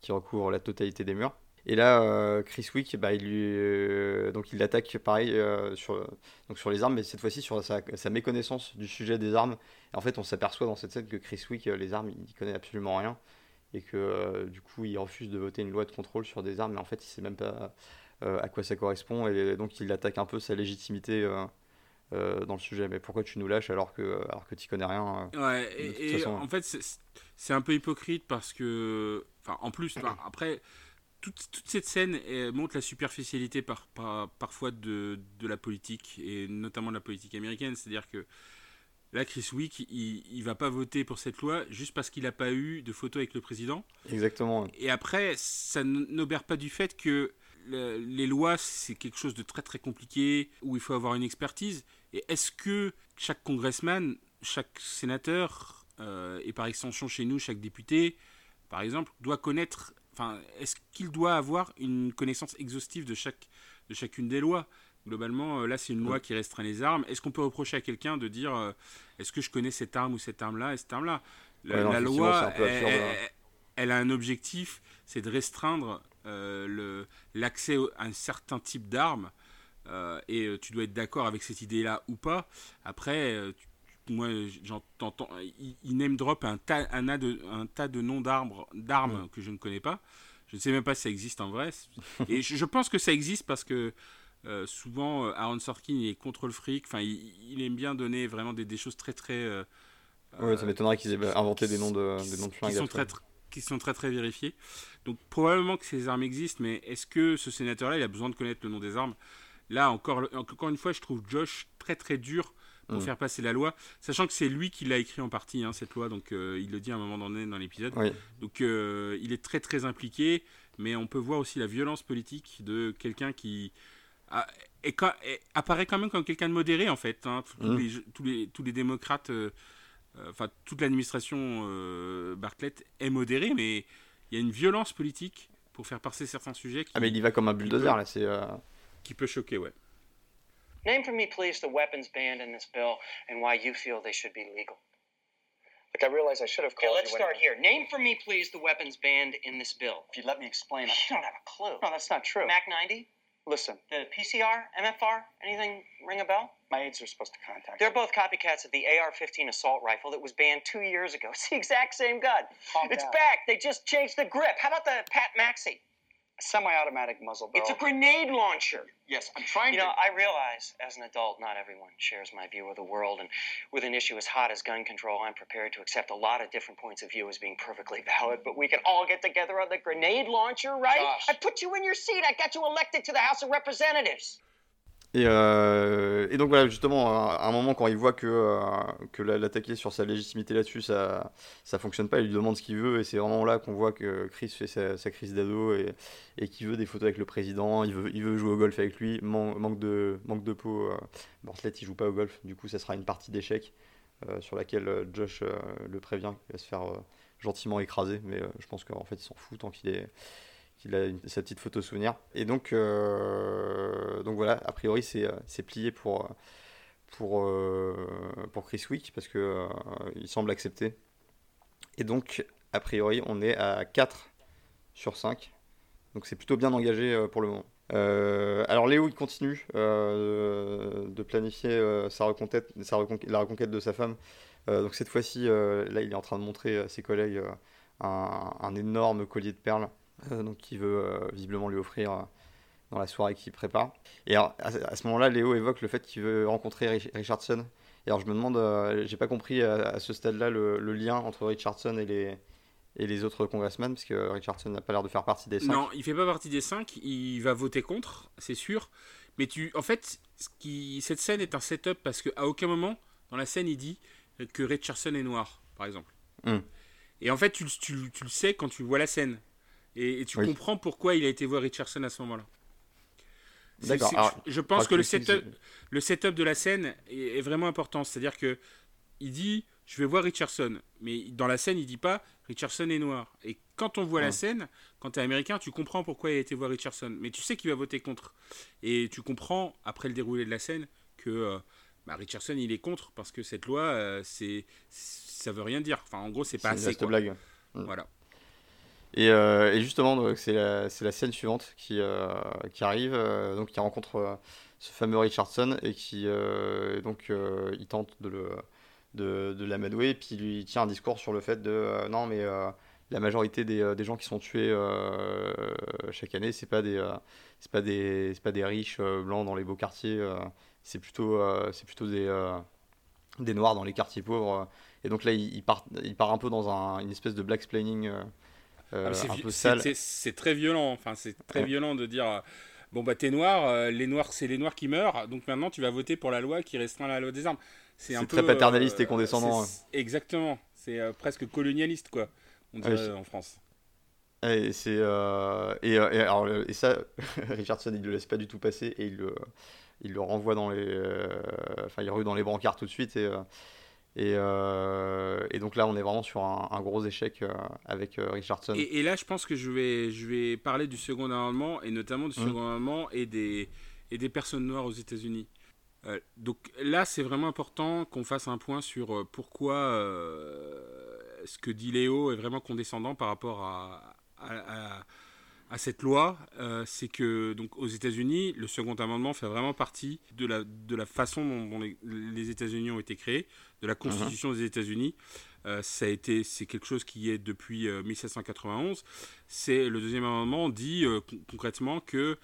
qui recouvre la totalité des murs. Et là, euh, Chris Wick, bah, il lui, euh, donc il attaque pareil euh, sur, donc sur les armes, mais cette fois-ci sur sa, méconnaissance du sujet des armes. Et en fait, on s'aperçoit dans cette scène que Chris Wick, les armes, il connaît absolument rien, et que du coup, il refuse de voter une loi de contrôle sur des armes, mais en fait, il sait même pas à quoi ça correspond, et donc il attaque un peu sa légitimité. dans le sujet, mais pourquoi tu nous lâches alors que, alors que tu connais rien Ouais, et, en fait, c'est un peu hypocrite parce que en plus, après, toute, cette scène montre la superficialité par, parfois de, la politique, et notamment de la politique américaine. C'est-à-dire que là, Chris Wick, il, il va pas voter pour cette loi juste parce qu'il n'a pas eu de photo avec le président. Exactement. Et après, ça n'obère pas du fait que les lois, c'est quelque chose de très très compliqué, où il faut avoir une expertise. Et est-ce que chaque congressman, chaque sénateur, euh, et par extension chez nous, chaque député, par exemple, doit connaître, enfin, est-ce qu'il doit avoir une connaissance exhaustive de, chaque, de chacune des lois? Globalement, euh, là, c'est une loi qui restreint les armes. Est-ce qu'on peut reprocher à quelqu'un de dire euh, est-ce que je connais cette arme ou cette arme-là et cette arme-là? La, loi, hein. elle, a un objectif, c'est de restreindre euh, l'accès à un certain type d'arme. et tu dois être d'accord avec cette idée-là ou pas. Après, tu moi j'entends, il, name drop un tas, un, de, un tas de noms d'arbres, d'armes que je ne connais pas. Je ne sais même pas si ça existe en vrai. Et je, pense que ça existe parce que euh, souvent euh, Aaron Sorkin est contre le fric. Enfin, il, aime bien donner vraiment des, des choses très très. Euh, ouais, ça m'étonnerait qu'ils aient inventé des noms de, des noms de flingues. Qui sont, très, qui sont très très vérifiés. Donc probablement que ces armes existent, mais est-ce que ce sénateur-là, il a besoin de connaître le nom des armes? Là, encore, encore une fois, je trouve Josh très très dur pour Mm. faire passer la loi, sachant que c'est lui qui l'a écrit en partie, hein, cette loi, donc euh, il le dit à un moment donné dans l'épisode. Oui. Donc euh, il est très très impliqué, mais on peut voir aussi la violence politique de quelqu'un qui a- est quand- est- apparaît quand même comme quelqu'un de modéré en fait. hein. Tous, Mm. les, tous, les, tous les démocrates, euh, euh, enfin toute l'administration Bartlett est modérée, mais il y a une violence politique pour faire passer certains sujets qui, Ah, mais il y va comme un bulldozer, là. C'est. qui peut choquer, ouais. Name for me, please, the weapons banned in this bill and why you feel they should be legal. Look, I realize I should have called. Okay, let's you start here. Name for me, please, the weapons banned in this bill. If you'd let me explain. You don't have a clue. No, that's not true. Mac 90, Listen, the PCR, MFR, anything ring a bell? my aides are supposed to contact They're both copycats of the AR-15 assault rifle that was banned two years ago. *laughs* It's the exact same gun. Calm it's down. back. They just changed the grip. How about the Pat Maxi? Semi-automatic muzzle barrel. It's a grenade launcher. Yes, I'm trying You know. I realize as an adult, not everyone shares my view of the world, and with an issue as hot as gun control, I'm prepared to accept a lot of different points of view as being perfectly *laughs* valid. But we can all get together on the grenade launcher, right? I put you in your seat. I got you elected to the House of Representatives. Et, euh, et donc voilà, justement, à un moment, quand il voit que, euh, que la- l'attaquer sur sa légitimité là-dessus, ça, ça fonctionne pas, il lui demande ce qu'il veut, et c'est vraiment là qu'on voit que Chris fait sa, crise d'ado et, et qu'il veut des photos avec le président, il veut, il veut jouer au golf avec lui, Man- manque, de, manque de peau. euh, Bartlett, il joue pas au golf, du coup, ça sera une partie d'échecs euh, sur laquelle Josh le prévient qu'il va se faire gentiment écraser, mais je pense qu'en fait, il s'en fout tant qu'il est qu'il a sa petite photo souvenir. Et donc, euh, donc voilà, a priori, c'est euh, plié pour, pour, euh, pour Chris Wick, parce que euh, il semble accepter. Et donc, a priori, on est à 4 sur 5. Donc c'est plutôt bien engagé pour le moment. Alors Léo, il continue de planifier sa reconquête, sa la reconquête de sa femme. Donc cette fois-ci, là, il est en train de montrer à ses collègues un, énorme collier de perles donc qu'il veut euh, visiblement lui offrir euh, dans la soirée qu'il prépare. Et alors, à, ce moment-là, Léo évoque le fait qu'il veut rencontrer Rich- Richardson. Et alors je me demande, euh, j'ai pas compris à, à ce stade-là le, le lien entre Richardson et les, et les autres congressmen, parce que Richardson n'a pas l'air de faire partie des cinq. Non, il fait pas partie des 5, il va voter contre, c'est sûr. Mais tu, en fait, ce qui, cette scène est un setup parce qu'à aucun moment dans la scène il dit que Richardson est noir, par exemple. Hmm. Et en fait, tu, tu tu le sais quand tu vois la scène. Et, et tu Oui. comprends pourquoi il a été voir Richardson à ce moment-là. C'est- D'accord, c'est- je, je pense que le tu setup, expliques, le setup de la scène est, est vraiment important. C'est-à-dire que il dit je vais voir Richardson, mais dans la scène il dit pas Richardson est noir. Et quand on voit la scène, quand tu es américain, tu comprends pourquoi il a été voir Richardson, mais tu sais qu'il va voter contre. Et tu comprends après le déroulé de la scène que euh, bah, Richardson il est contre parce que cette loi euh, c'est ça veut rien dire. Enfin en gros c'est c'est pas assez. quoi. blague. Voilà. Et, euh, et justement, c'est la, scène suivante qui, euh, arrive, euh, donc qui rencontre ce fameux Richardson et qui donc il tente de le de, de l'amadouer, puis il lui tient un discours sur le fait de non mais la majorité des, gens qui sont tués chaque année, c'est pas des c'est pas des pas des riches blancs dans les beaux quartiers, c'est plutôt c'est plutôt des des noirs dans les quartiers pauvres. Et donc là, il, part il part un peu dans un, une espèce de black explaining euh, Ah, c'est un vi- peu c'est- sale. c'est- C'est très violent. Enfin, c'est très Ouais. violent de dire euh, bon bah t'es noir, euh, les noirs c'est les noirs qui meurent, donc maintenant tu vas voter pour la loi qui restreint la loi des armes. C'est un très peu, paternaliste et condescendant, c'est- Exactement. C'est presque colonialiste quoi. On dirait Ouais, c'est- en France. Et c'est euh, et, et alors le- et ça *laughs* Richardson il le laisse pas du tout passer et il le il le renvoie dans les euh, enfin il rue dans les brancards tout de suite et euh, et, euh, et donc là on est vraiment sur un, un gros échec euh, avec euh, Richardson. Et, et là, je pense que je vais, je vais parler du second amendement et notamment du Mhm. second amendement et des, et des personnes noires aux États-Unis. Donc là, c'est vraiment important qu'on fasse un point sur pourquoi ce que dit Léo est vraiment condescendant par rapport à, à, à- à cette loi. Euh, c'est que donc aux États-Unis, le second amendement fait vraiment partie de la, de la façon dont, les, États-Unis ont été créés, de la Constitution des États-Unis. Euh, ça a été, c'est quelque chose qui est depuis euh, 1791. C'est le deuxième amendement dit euh, con- concrètement que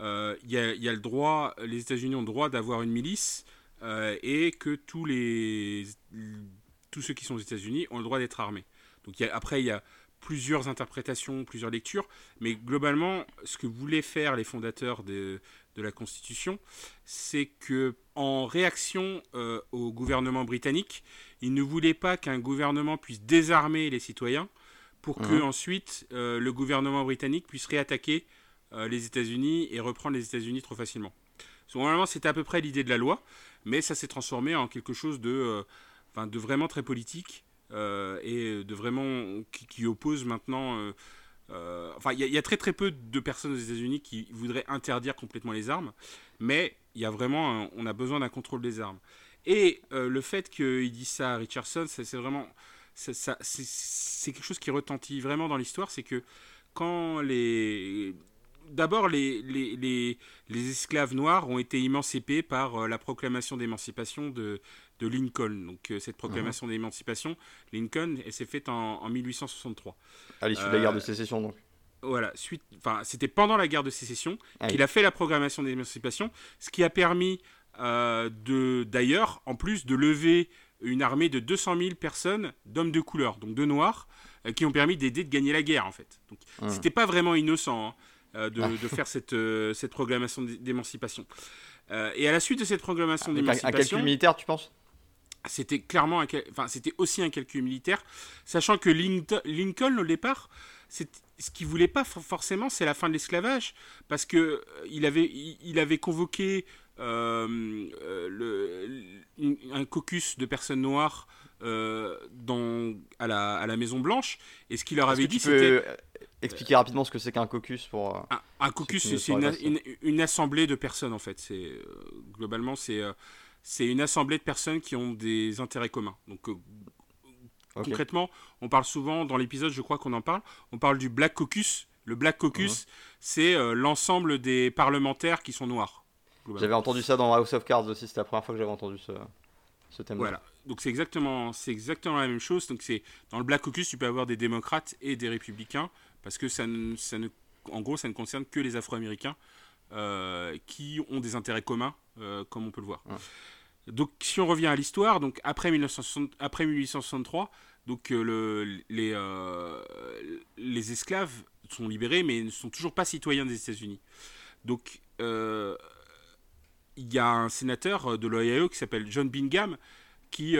euh, il y, a, le droit, les États-Unis ont le droit d'avoir une milice euh, et que tous les tous ceux qui sont aux États-Unis ont le droit d'être armés. Donc après il y a plusieurs interprétations, plusieurs lectures, mais globalement ce que voulaient faire les fondateurs de, de la Constitution, c'est que en réaction euh, au gouvernement britannique, il ne voulait pas qu'un gouvernement puisse désarmer les citoyens pour que Mhm. ensuite euh, le gouvernement britannique puisse réattaquer euh, les États-Unis et reprendre les États-Unis trop facilement. Normalement, c'était à peu près l'idée de la loi, mais ça s'est transformé en quelque chose de, vraiment très politique et de vraiment qui, qui oppose maintenant. euh, euh, enfin, il y, a- très très peu de personnes aux États-Unis qui voudraient interdire complètement les armes, mais il y a vraiment, on a besoin d'un contrôle des armes. Et euh, le fait qu'il dise ça à Richardson, c'est vraiment, c'est quelque chose qui retentit vraiment dans l'histoire, c'est que quand les D'abord, les, les, les, les esclaves noirs ont été émancipés par euh, la proclamation d'émancipation de, de Lincoln. Donc, euh, cette proclamation d'émancipation, Lincoln, elle s'est faite en, en 1863. À l'issue de la guerre de Euh, sécession, donc. Voilà, suite, enfin, c'était pendant la guerre de sécession Ah qu'il a fait la programmation d'émancipation, ce qui a permis, euh, de, d'ailleurs, en plus, de lever une armée de 200 000 personnes d'hommes de couleur, donc de noirs, euh, qui ont permis d'aider de gagner la guerre, en fait. Donc, Hum. c'était pas vraiment innocent hein, euh, de, Ah. de faire cette, cette proclamation d'é- d'émancipation. Et à la suite de cette proclamation Avec un, un d'émancipation, calcul militaire, tu penses? C'était clairement un enfin c'était aussi un calcul militaire sachant que Lincoln, au départ c'est ce qu'il voulait pas for- forcément c'est la fin de l'esclavage parce que euh, il avait il, avait convoqué euh, euh, le- un caucus de personnes noires euh, dans à la, à la Maison Blanche et ce qu'il leur avait dit c'était expliquer rapidement ce que c'est qu'un caucus pour. un, un caucus, c'est une, une, une assemblée de personnes en fait. C'est euh, globalement c'est c'est une assemblée de personnes qui ont des intérêts communs. Donc euh, concrètement, on parle souvent dans l'épisode, je crois qu'on en parle. On parle du Black Caucus. Le Black Caucus, c'est euh, l'ensemble des parlementaires qui sont noirs. J'avais entendu ça dans House of Cards aussi, c'était la première fois que j'avais entendu ce, ce thème. Voilà. Donc c'est exactement, c'est exactement la même chose. Donc c'est dans le Black Caucus, tu peux avoir des démocrates et des républicains parce que ça ne, ça ne, en gros, ça ne concerne que les Afro-Américains euh, qui ont des intérêts communs, euh, comme on peut le voir. Ouais. Donc si on revient à l'histoire, donc après 1960, après 1863, donc euh, le, les euh, les esclaves sont libérés, mais ne sont toujours pas citoyens des États-Unis. Donc euh, il y a un sénateur de l'Ohio qui s'appelle John Bingham qui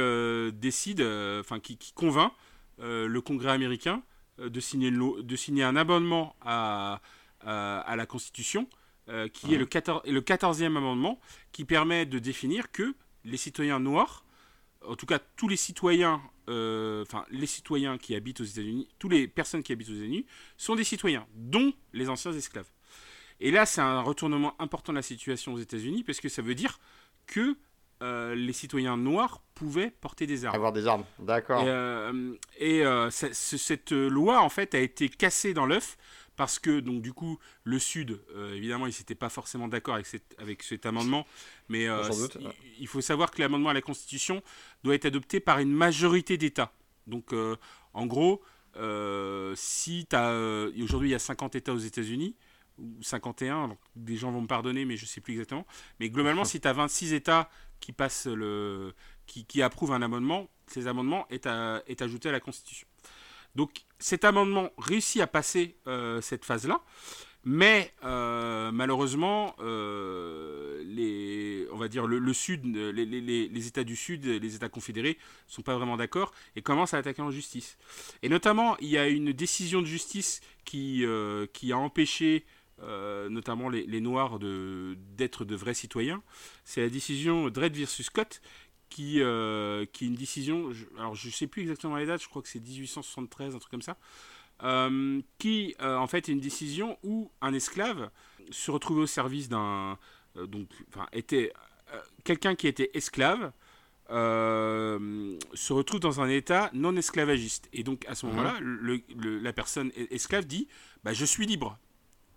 décide, enfin qui, qui convainc le Congrès américain de, signer une de signer un amendement à, à, à la Constitution, qui est le, 14, le 14e amendement, qui permet de définir que les citoyens noirs, en tout cas tous les citoyens, euh, enfin les citoyens qui habitent aux États-Unis, toutes les personnes qui habitent aux États-Unis, sont des citoyens, dont les anciens esclaves. Et là, c'est un retournement important de la situation aux États-Unis, parce que ça veut dire que euh, les citoyens noirs pouvaient porter des armes. Avoir des armes, d'accord. Et, euh, et, cette loi, en fait, a été cassée dans l'œuf parce que, donc, du coup, le Sud, euh, évidemment, il s'était pas forcément d'accord avec, cet- avec cet amendement, mais euh, doute, il, ouais. il faut savoir que l'amendement à la Constitution doit être adopté par une majorité d'États. Donc, euh, en gros, euh, si tu as. Aujourd'hui, il y a 50 États aux États-Unis, ou 51, donc des gens vont me pardonner, mais je sais plus exactement. Mais globalement, si tu as 26 États qui passent le. qui, qui approuvent un amendement, ces amendements est, à- est ajouté à la Constitution. Donc cet amendement réussit à passer euh, cette phase-là, mais euh, malheureusement, euh, les, on va dire le, Sud, les, États du Sud, les États confédérés, sont pas vraiment d'accord et commencent à attaquer en justice. Et notamment, il y a une décision de justice qui, a empêché notamment les, Noirs de- d'être de, vrais citoyens. C'est la décision Dred versus Scott qui, euh, qui est une décision, je- alors je sais plus exactement les dates, je crois que c'est 1873, un truc comme ça, euh, qui euh, en fait est une décision où un esclave se retrouvait au service d'un, donc, enfin, était quelqu'un qui était esclave. euh, se retrouve dans un état non esclavagiste et donc à ce Mhm. moment-là la personne es- esclave dit bah, je suis libre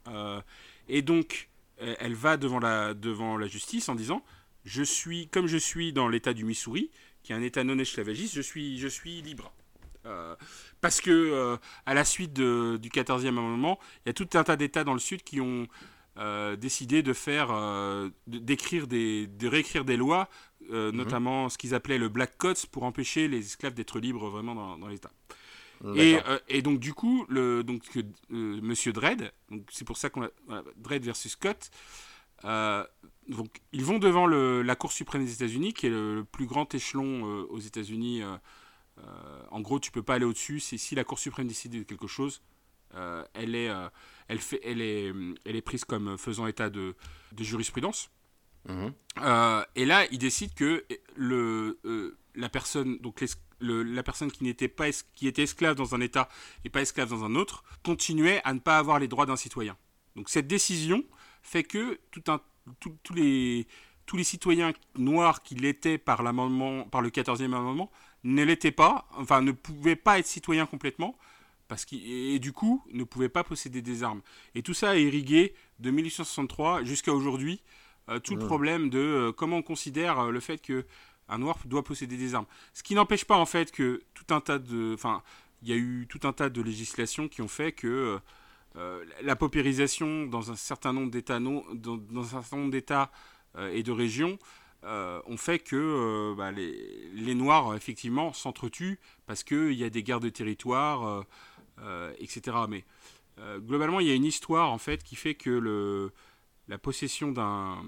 Euh, et donc elle va devant la, devant la justice en disant je suis comme je suis dans l'état du Missouri qui est un état non esclavagiste je suis je suis libre. Euh, parce que euh, à la suite de- du 14e amendement il y a tout un tas d'états dans le sud qui ont euh, décidé de faire d'écrire des de réécrire des lois Mhm. notamment ce qu'ils appelaient le Black Codes pour empêcher les esclaves d'être libres vraiment dans, dans l'état. Et, et donc du coup, le, donc, Monsieur Dredd, c'est pour ça qu'on a voilà, Dredd versus Scott, donc, ils vont devant le- la Cour suprême des États-Unis, qui est le, le plus grand échelon euh, aux États-Unis. euh, euh, en gros, tu peux pas aller au-dessus. Si la Cour suprême décide de quelque chose, euh, elle est, elle fait, elle est, elle est prise comme faisant état de, de jurisprudence. Mhm. Et là, il décide que le, la personne, donc le- la personne qui n'était pas qui était esclave dans un État et pas esclave dans un autre, continuait à ne pas avoir les droits d'un citoyen. Donc cette décision fait que tout un, tout- tous les tous les citoyens noirs qui l'étaient par l'amendement, par le 14e amendement, ne l'étaient pas, enfin ne pouvaient pas être citoyens complètement, parce qu'ils, et du coup ne pouvaient pas posséder des armes. Et tout ça a irrigué de 1863 jusqu'à aujourd'hui euh, tout le problème de euh, comment on considère euh, le fait que un noir doit posséder des armes. Ce qui n'empêche pas en fait que tout un tas de, enfin, il y a eu tout un tas de législations qui ont fait que la paupérisation dans un certain nombre d'États, euh, et de régions euh, ont fait que euh, bah, les, Noirs euh, effectivement s'entretuent parce qu'il y a des guerres de territoire, euh, euh, etc. Mais euh, globalement, il y a une histoire en fait qui fait que la possession d'un,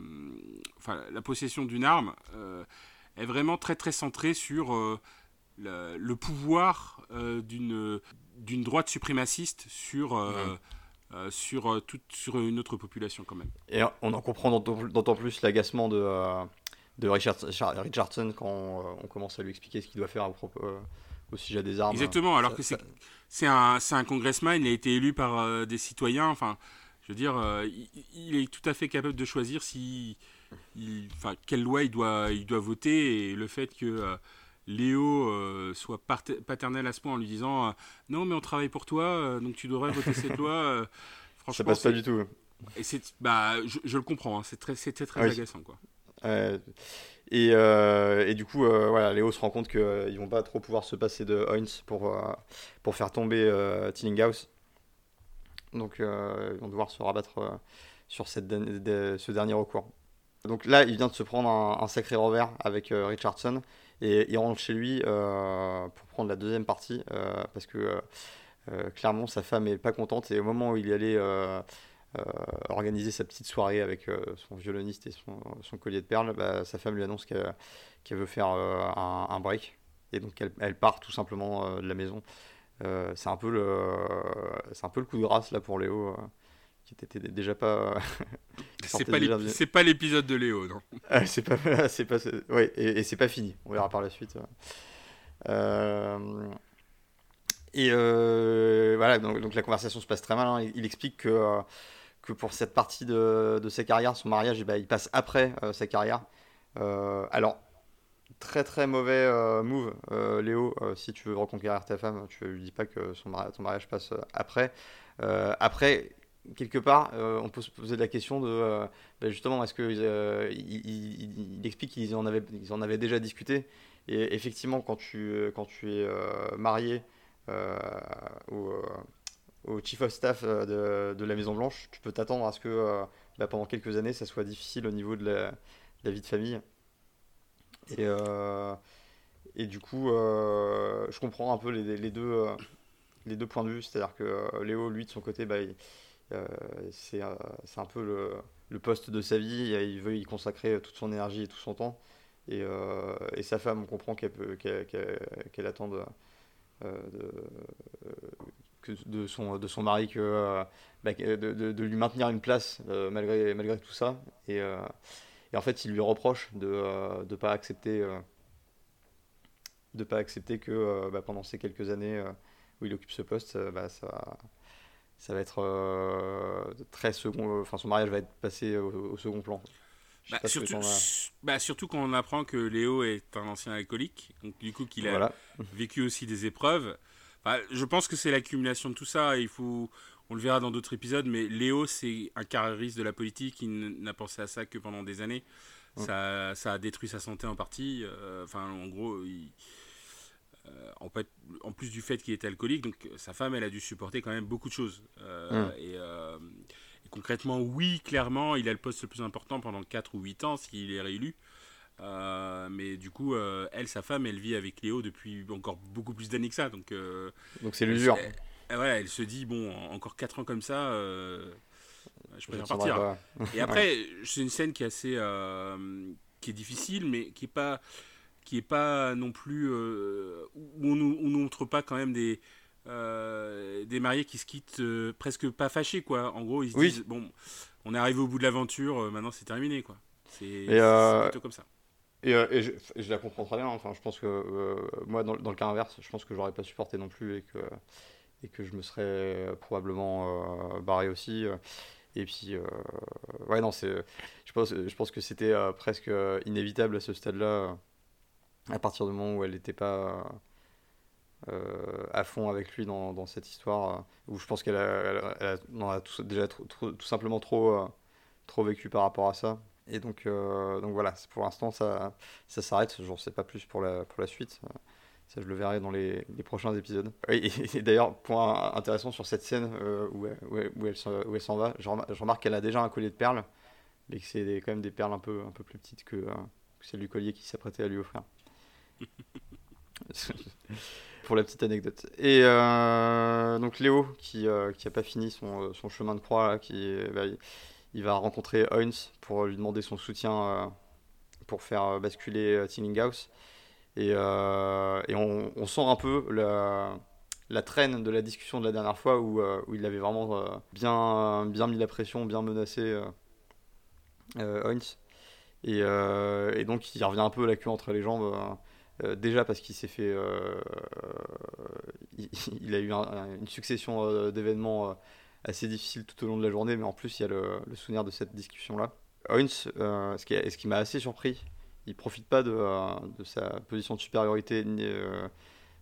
enfin la possession d'une arme euh, est vraiment très très centrée sur euh, le, pouvoir euh, d'une droite suprémaciste sur euh. Euh, sur euh, sur une autre population quand même. Et on en comprend d'autant plus l'agacement de, euh, de Richard, Richardson quand euh, on commence à lui expliquer ce qu'il doit faire à propos, au sujet des armes. Exactement. Alors Ça- que c'est ça- c'est un un congressman, il a été élu par des citoyens. Enfin, je veux dire, il, il est tout à fait capable de choisir si il- enfin quelle loi il doit il doit voter et le fait que Léo euh, soit paternel à ce point en lui disant euh, non mais on travaille pour toi euh, donc tu devrais voter cette loi euh, *laughs* ça franchement passe pas du tout. et c'est bah je, je le comprends hein, c'est très c'était très Oui. agaçant quoi et, et du coup, voilà, Léo se rend compte qu'ils vont pas trop pouvoir se passer de Heinz pour, pour faire tomber Tillinghast. Donc, ils vont devoir se rabattre sur cette de- ce dernier recours. Donc là, il vient de se prendre un, un sacré revers avec Richardson et il rentre chez lui euh, pour prendre la deuxième partie euh, parce que euh, clairement sa femme est pas contente. Et au moment où il allait organiser sa petite soirée avec son violoniste et son, collier de perles, bah, sa femme lui annonce qu'elle qu'elle veut faire un, break. Et donc elle, part tout simplement de la maison. C'est un peu le c'est un peu le coup de grâce là pour Léo qui était déjà pas *laughs* c'est pas déjà l'épisode de Léo non? Ah, c'est pas, *laughs* pas, ouais, et, et c'est pas fini. On verra par la suite. Euh, et euh, voilà, donc, donc la conversation se passe très mal. hein. Il, il explique que, euh, que pour cette partie de, de sa carrière, son mariage, eh ben, il passe après euh, sa carrière. Alors, très très mauvais move, Léo. si tu veux reconquérir ta femme, tu lui dis pas que son ton mariage passe après. Après, quelque part, euh, on peut se poser la question de euh, ben justement, est-ce que euh, il, explique qu'ils en avaient, ils en avaient déjà discuté Et effectivement, quand tu, quand tu es euh, marié euh, au, euh, au chief of staff euh, de, de la Maison Blanche, tu peux t'attendre à ce que euh, bah, pendant quelques années, ça soit difficile au niveau de la, vie de famille. Et, euh, et du coup, euh, je comprends un peu les, deux, euh, les deux points de vue. C'est-à-dire que euh, Léo, lui, de son côté, euh, c'est euh, c'est un peu le, le poste de sa vie, il veut y consacrer toute son énergie et tout son temps. Et, euh, et sa femme, on comprend qu'elle qu'elle qu'elle- qu'elle attend de, euh, de, euh, son, de son mari que, euh, bah, de, de- lui maintenir une place euh, malgré, malgré tout ça. Et, euh, et en fait, il lui reproche de ne pas accepter. euh, de pas accepter que euh, bah, pendant ces quelques années euh, où il occupe ce poste, euh, bah, ça, ça va être euh, très second. Enfin, son mariage va être passé au, au second plan. Bah, surtout, bah, surtout quand on apprend que Léo est un ancien alcoolique, donc du coup qu'il a Voilà. *laughs* vécu aussi des épreuves. Enfin, je pense que c'est l'accumulation de tout ça. Il faut, on le verra dans d'autres épisodes, mais Léo c'est un carriériste de la politique. Il n'a pensé à ça que pendant des années. Ça, ça a détruit sa santé en partie. Euh, Enfin, en gros, il- euh, en, fait, en plus du fait qu'il était alcoolique, donc euh, sa femme, elle a dû supporter quand même beaucoup de choses. Euh, Mm. et, euh, et concrètement, oui, clairement, il a le poste le plus important pendant 4 ou 8 ans s'il est réélu. Euh, mais du coup, euh, elle, sa femme, elle vit avec Léo depuis encore beaucoup plus d'années que ça. Donc, euh, Donc c'est l'usure. voilà, elle se dit, bon, en- encore 4 ans comme ça, euh, je préfère partir. Et *laughs* après, c'est une scène qui est assez, euh, qui est difficile, mais qui est pas, qui est pas non plus euh, où on nous montre pas quand même des, euh, des mariés qui se quittent euh, presque pas fâchés quoi. En gros, ils se Oui. disent bon, on est arrivé au bout de l'aventure, maintenant c'est terminé quoi. C'est plutôt comme ça. Et, et je, et je la comprends très bien. Enfin, je pense que moi, dans, dans le cas inverse, je pense que j'aurais pas supporté non plus et que, et que je me serais probablement barré aussi. Et puis, euh, ouais, non, c'est, je pense, je pense que c'était euh, presque euh, inévitable à ce stade-là, à partir du moment où elle n'était pas euh, à fond avec lui dans, cette histoire, euh, où je pense qu'elle a, a- tout- déjà tout simplement trop, euh, trop vécu par rapport à ça. Et donc, donc voilà, pour l'instant, ça, ça s'arrête. Je n'en sais pas plus pour la, pour la suite. Ça, je le verrai dans les, les prochains épisodes. Et, d'ailleurs, point intéressant sur cette scène où, où elle, où elle s'en- va, je remar- je remarque qu'elle a déjà un collier de perles, mais que c'est quand même des perles un peu, un peu plus petites que, euh, celle du collier qu'il s'apprêtait à lui offrir. *laughs* pour la petite anecdote. Et euh, donc Léo, qui euh, qui a pas fini son, euh, son chemin de croix, qui il, va rencontrer Heinz pour lui demander son soutien euh, pour faire basculer Tillinghouse. Et, et on, sent un peu la, la traîne de la discussion de la dernière fois où, où il avait vraiment bien, bien mis la pression, bien menacé Heinz. Et, et donc il revient un peu la queue entre les jambes. Euh, déjà parce qu'il s'est fait. euh, *laughs* il, a eu un- un- une succession euh, d'événements assez difficiles tout au long de la journée, mais en plus il y a le, souvenir de cette discussion-là. Heinz, ce qui, m'a assez surpris, il profite pas de, sa position de supériorité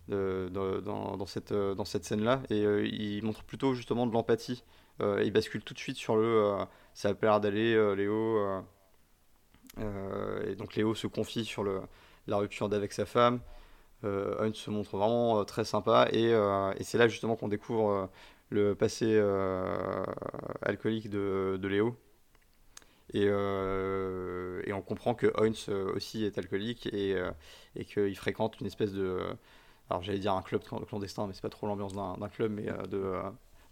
dans, cette, dans cette scène-là, et il montre plutôt justement de l'empathie. Il bascule tout de suite sur le ça a l'air d'aller, Léo. et donc Léo se confie sur le, la rupture d'avec sa femme. Euh, Hunt se montre vraiment euh, très sympa et, euh, et c'est là justement qu'on découvre euh, le passé euh, alcoolique de, de Léo. Et, euh, et on comprend que euh, aussi est alcoolique et, euh, et qu'il fréquente une espèce de. Alors j'allais dire un club clandestin, mais c'est pas trop l'ambiance d'un club, mais euh, de, euh,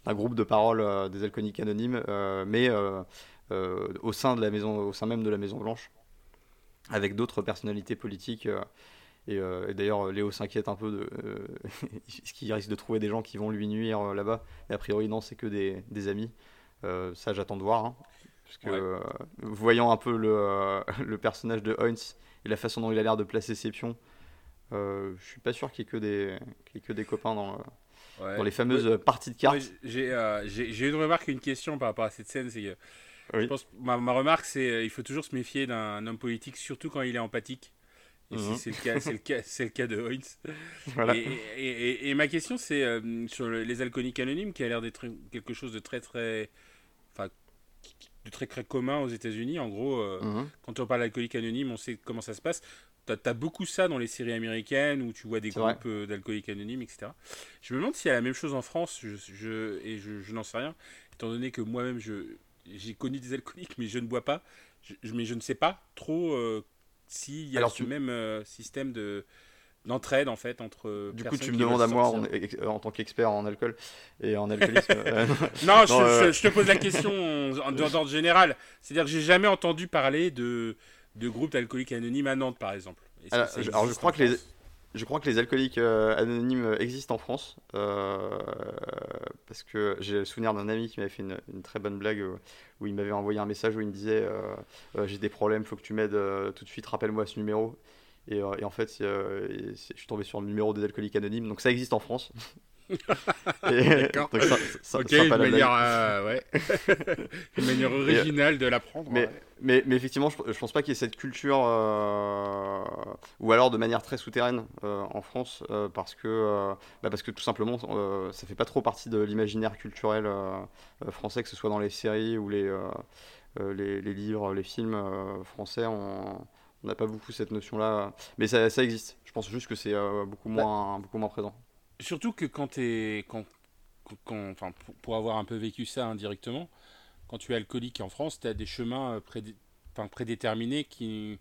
d'un groupe de parole euh, des alcooliques anonymes, euh, mais euh, euh, au sein de la maison, au sein même de la Maison Blanche, avec d'autres personnalités politiques. euh, et, euh, et d'ailleurs, Léo s'inquiète un peu de euh, *laughs* ce qu'il risque de trouver des gens qui vont lui nuire euh, là-bas? Mais a priori, non, c'est que des, des amis. Euh, ça, j'attends de voir. hein. parce que, Ouais. euh, voyant un peu le, euh, *laughs* le personnage de Heinz et la façon dont il a l'air de placer ses pions, euh, je suis pas sûr qu'il y ait que des, qu'il y ait que des copains dans, le- Ouais. dans les fameuses parties de cartes. J'ai euh, une remarque et une question par rapport à cette scène. C'est que Oui. je pense, ma, ma remarque, c'est euh, il faut toujours se méfier d'un homme politique, surtout quand il est empathique. Et Mhm. c'est- c'est le le le cas de. Voilà. Et, et- et- et ma question, c'est euh, sur le- les alcooliques anonymes, qui a l'air d'être quelque chose de très très, enfin, de très très commun aux États-Unis. En gros, euh, Mhm. quand on parle d'alcoolique anonyme, on sait comment ça se passe. T'as as beaucoup ça dans les séries américaines où tu vois des groupes euh, d'alcooliques anonymes, etc. Je me demande s'il y a la même chose en France, je, je- et je, je n'en sais rien, étant donné que moi-même je j'ai connu des alcooliques, mais je ne bois pas. Je, mais je ne sais pas trop euh, s'il y a Alors, ce tu- même euh, système de d'entraide en fait entre. Du coup, tu me demandes à moi, en, tant qu'expert en alcool et en alcoolisme. *laughs* euh, Non, je, Non, te- euh, je te- je te pose la question *laughs* d'ordre général. C'est-à-dire que j'ai jamais entendu parler de, de groupes d'alcooliques anonymes à Nantes, par exemple. Alors, je- alors, je existe crois que les- Je crois que les alcooliques euh, anonymes existent en France. euh, parce que j'ai le souvenir d'un ami qui m'avait fait une, très bonne blague euh, où il m'avait envoyé un message où il me disait J'ai des problèmes, faut que tu m'aides tout de suite, rappelle-moi ce numéro. Et, en fait, je suis tombé sur le numéro des alcooliques anonymes. Donc ça existe en France. *laughs* D'accord. donc ça- ça- Ok, sympa une manière, euh, ouais. *laughs* une manière originale de l'apprendre. Mais, ouais. mais, mais effectivement, je, je pense pas qu'il y ait cette culture, euh, ou alors de manière très souterraine euh, en France, euh, parce, que, euh, bah parce que tout simplement, euh, ça fait pas trop partie de l'imaginaire culturel euh, euh, français, que ce soit dans les séries ou les, euh, euh, les, les livres, les films euh, français. On n'a pas beaucoup cette notion-là, mais ça, ça existe. Je pense juste que c'est euh, beaucoup, moins, beaucoup moins présent. Surtout que quand tu es. Quand, quand- enfin, pour, avoir un peu vécu ça indirectement, quand tu es alcoolique en France, tu as des chemins euh, prédé- enfin, prédéterminés qui.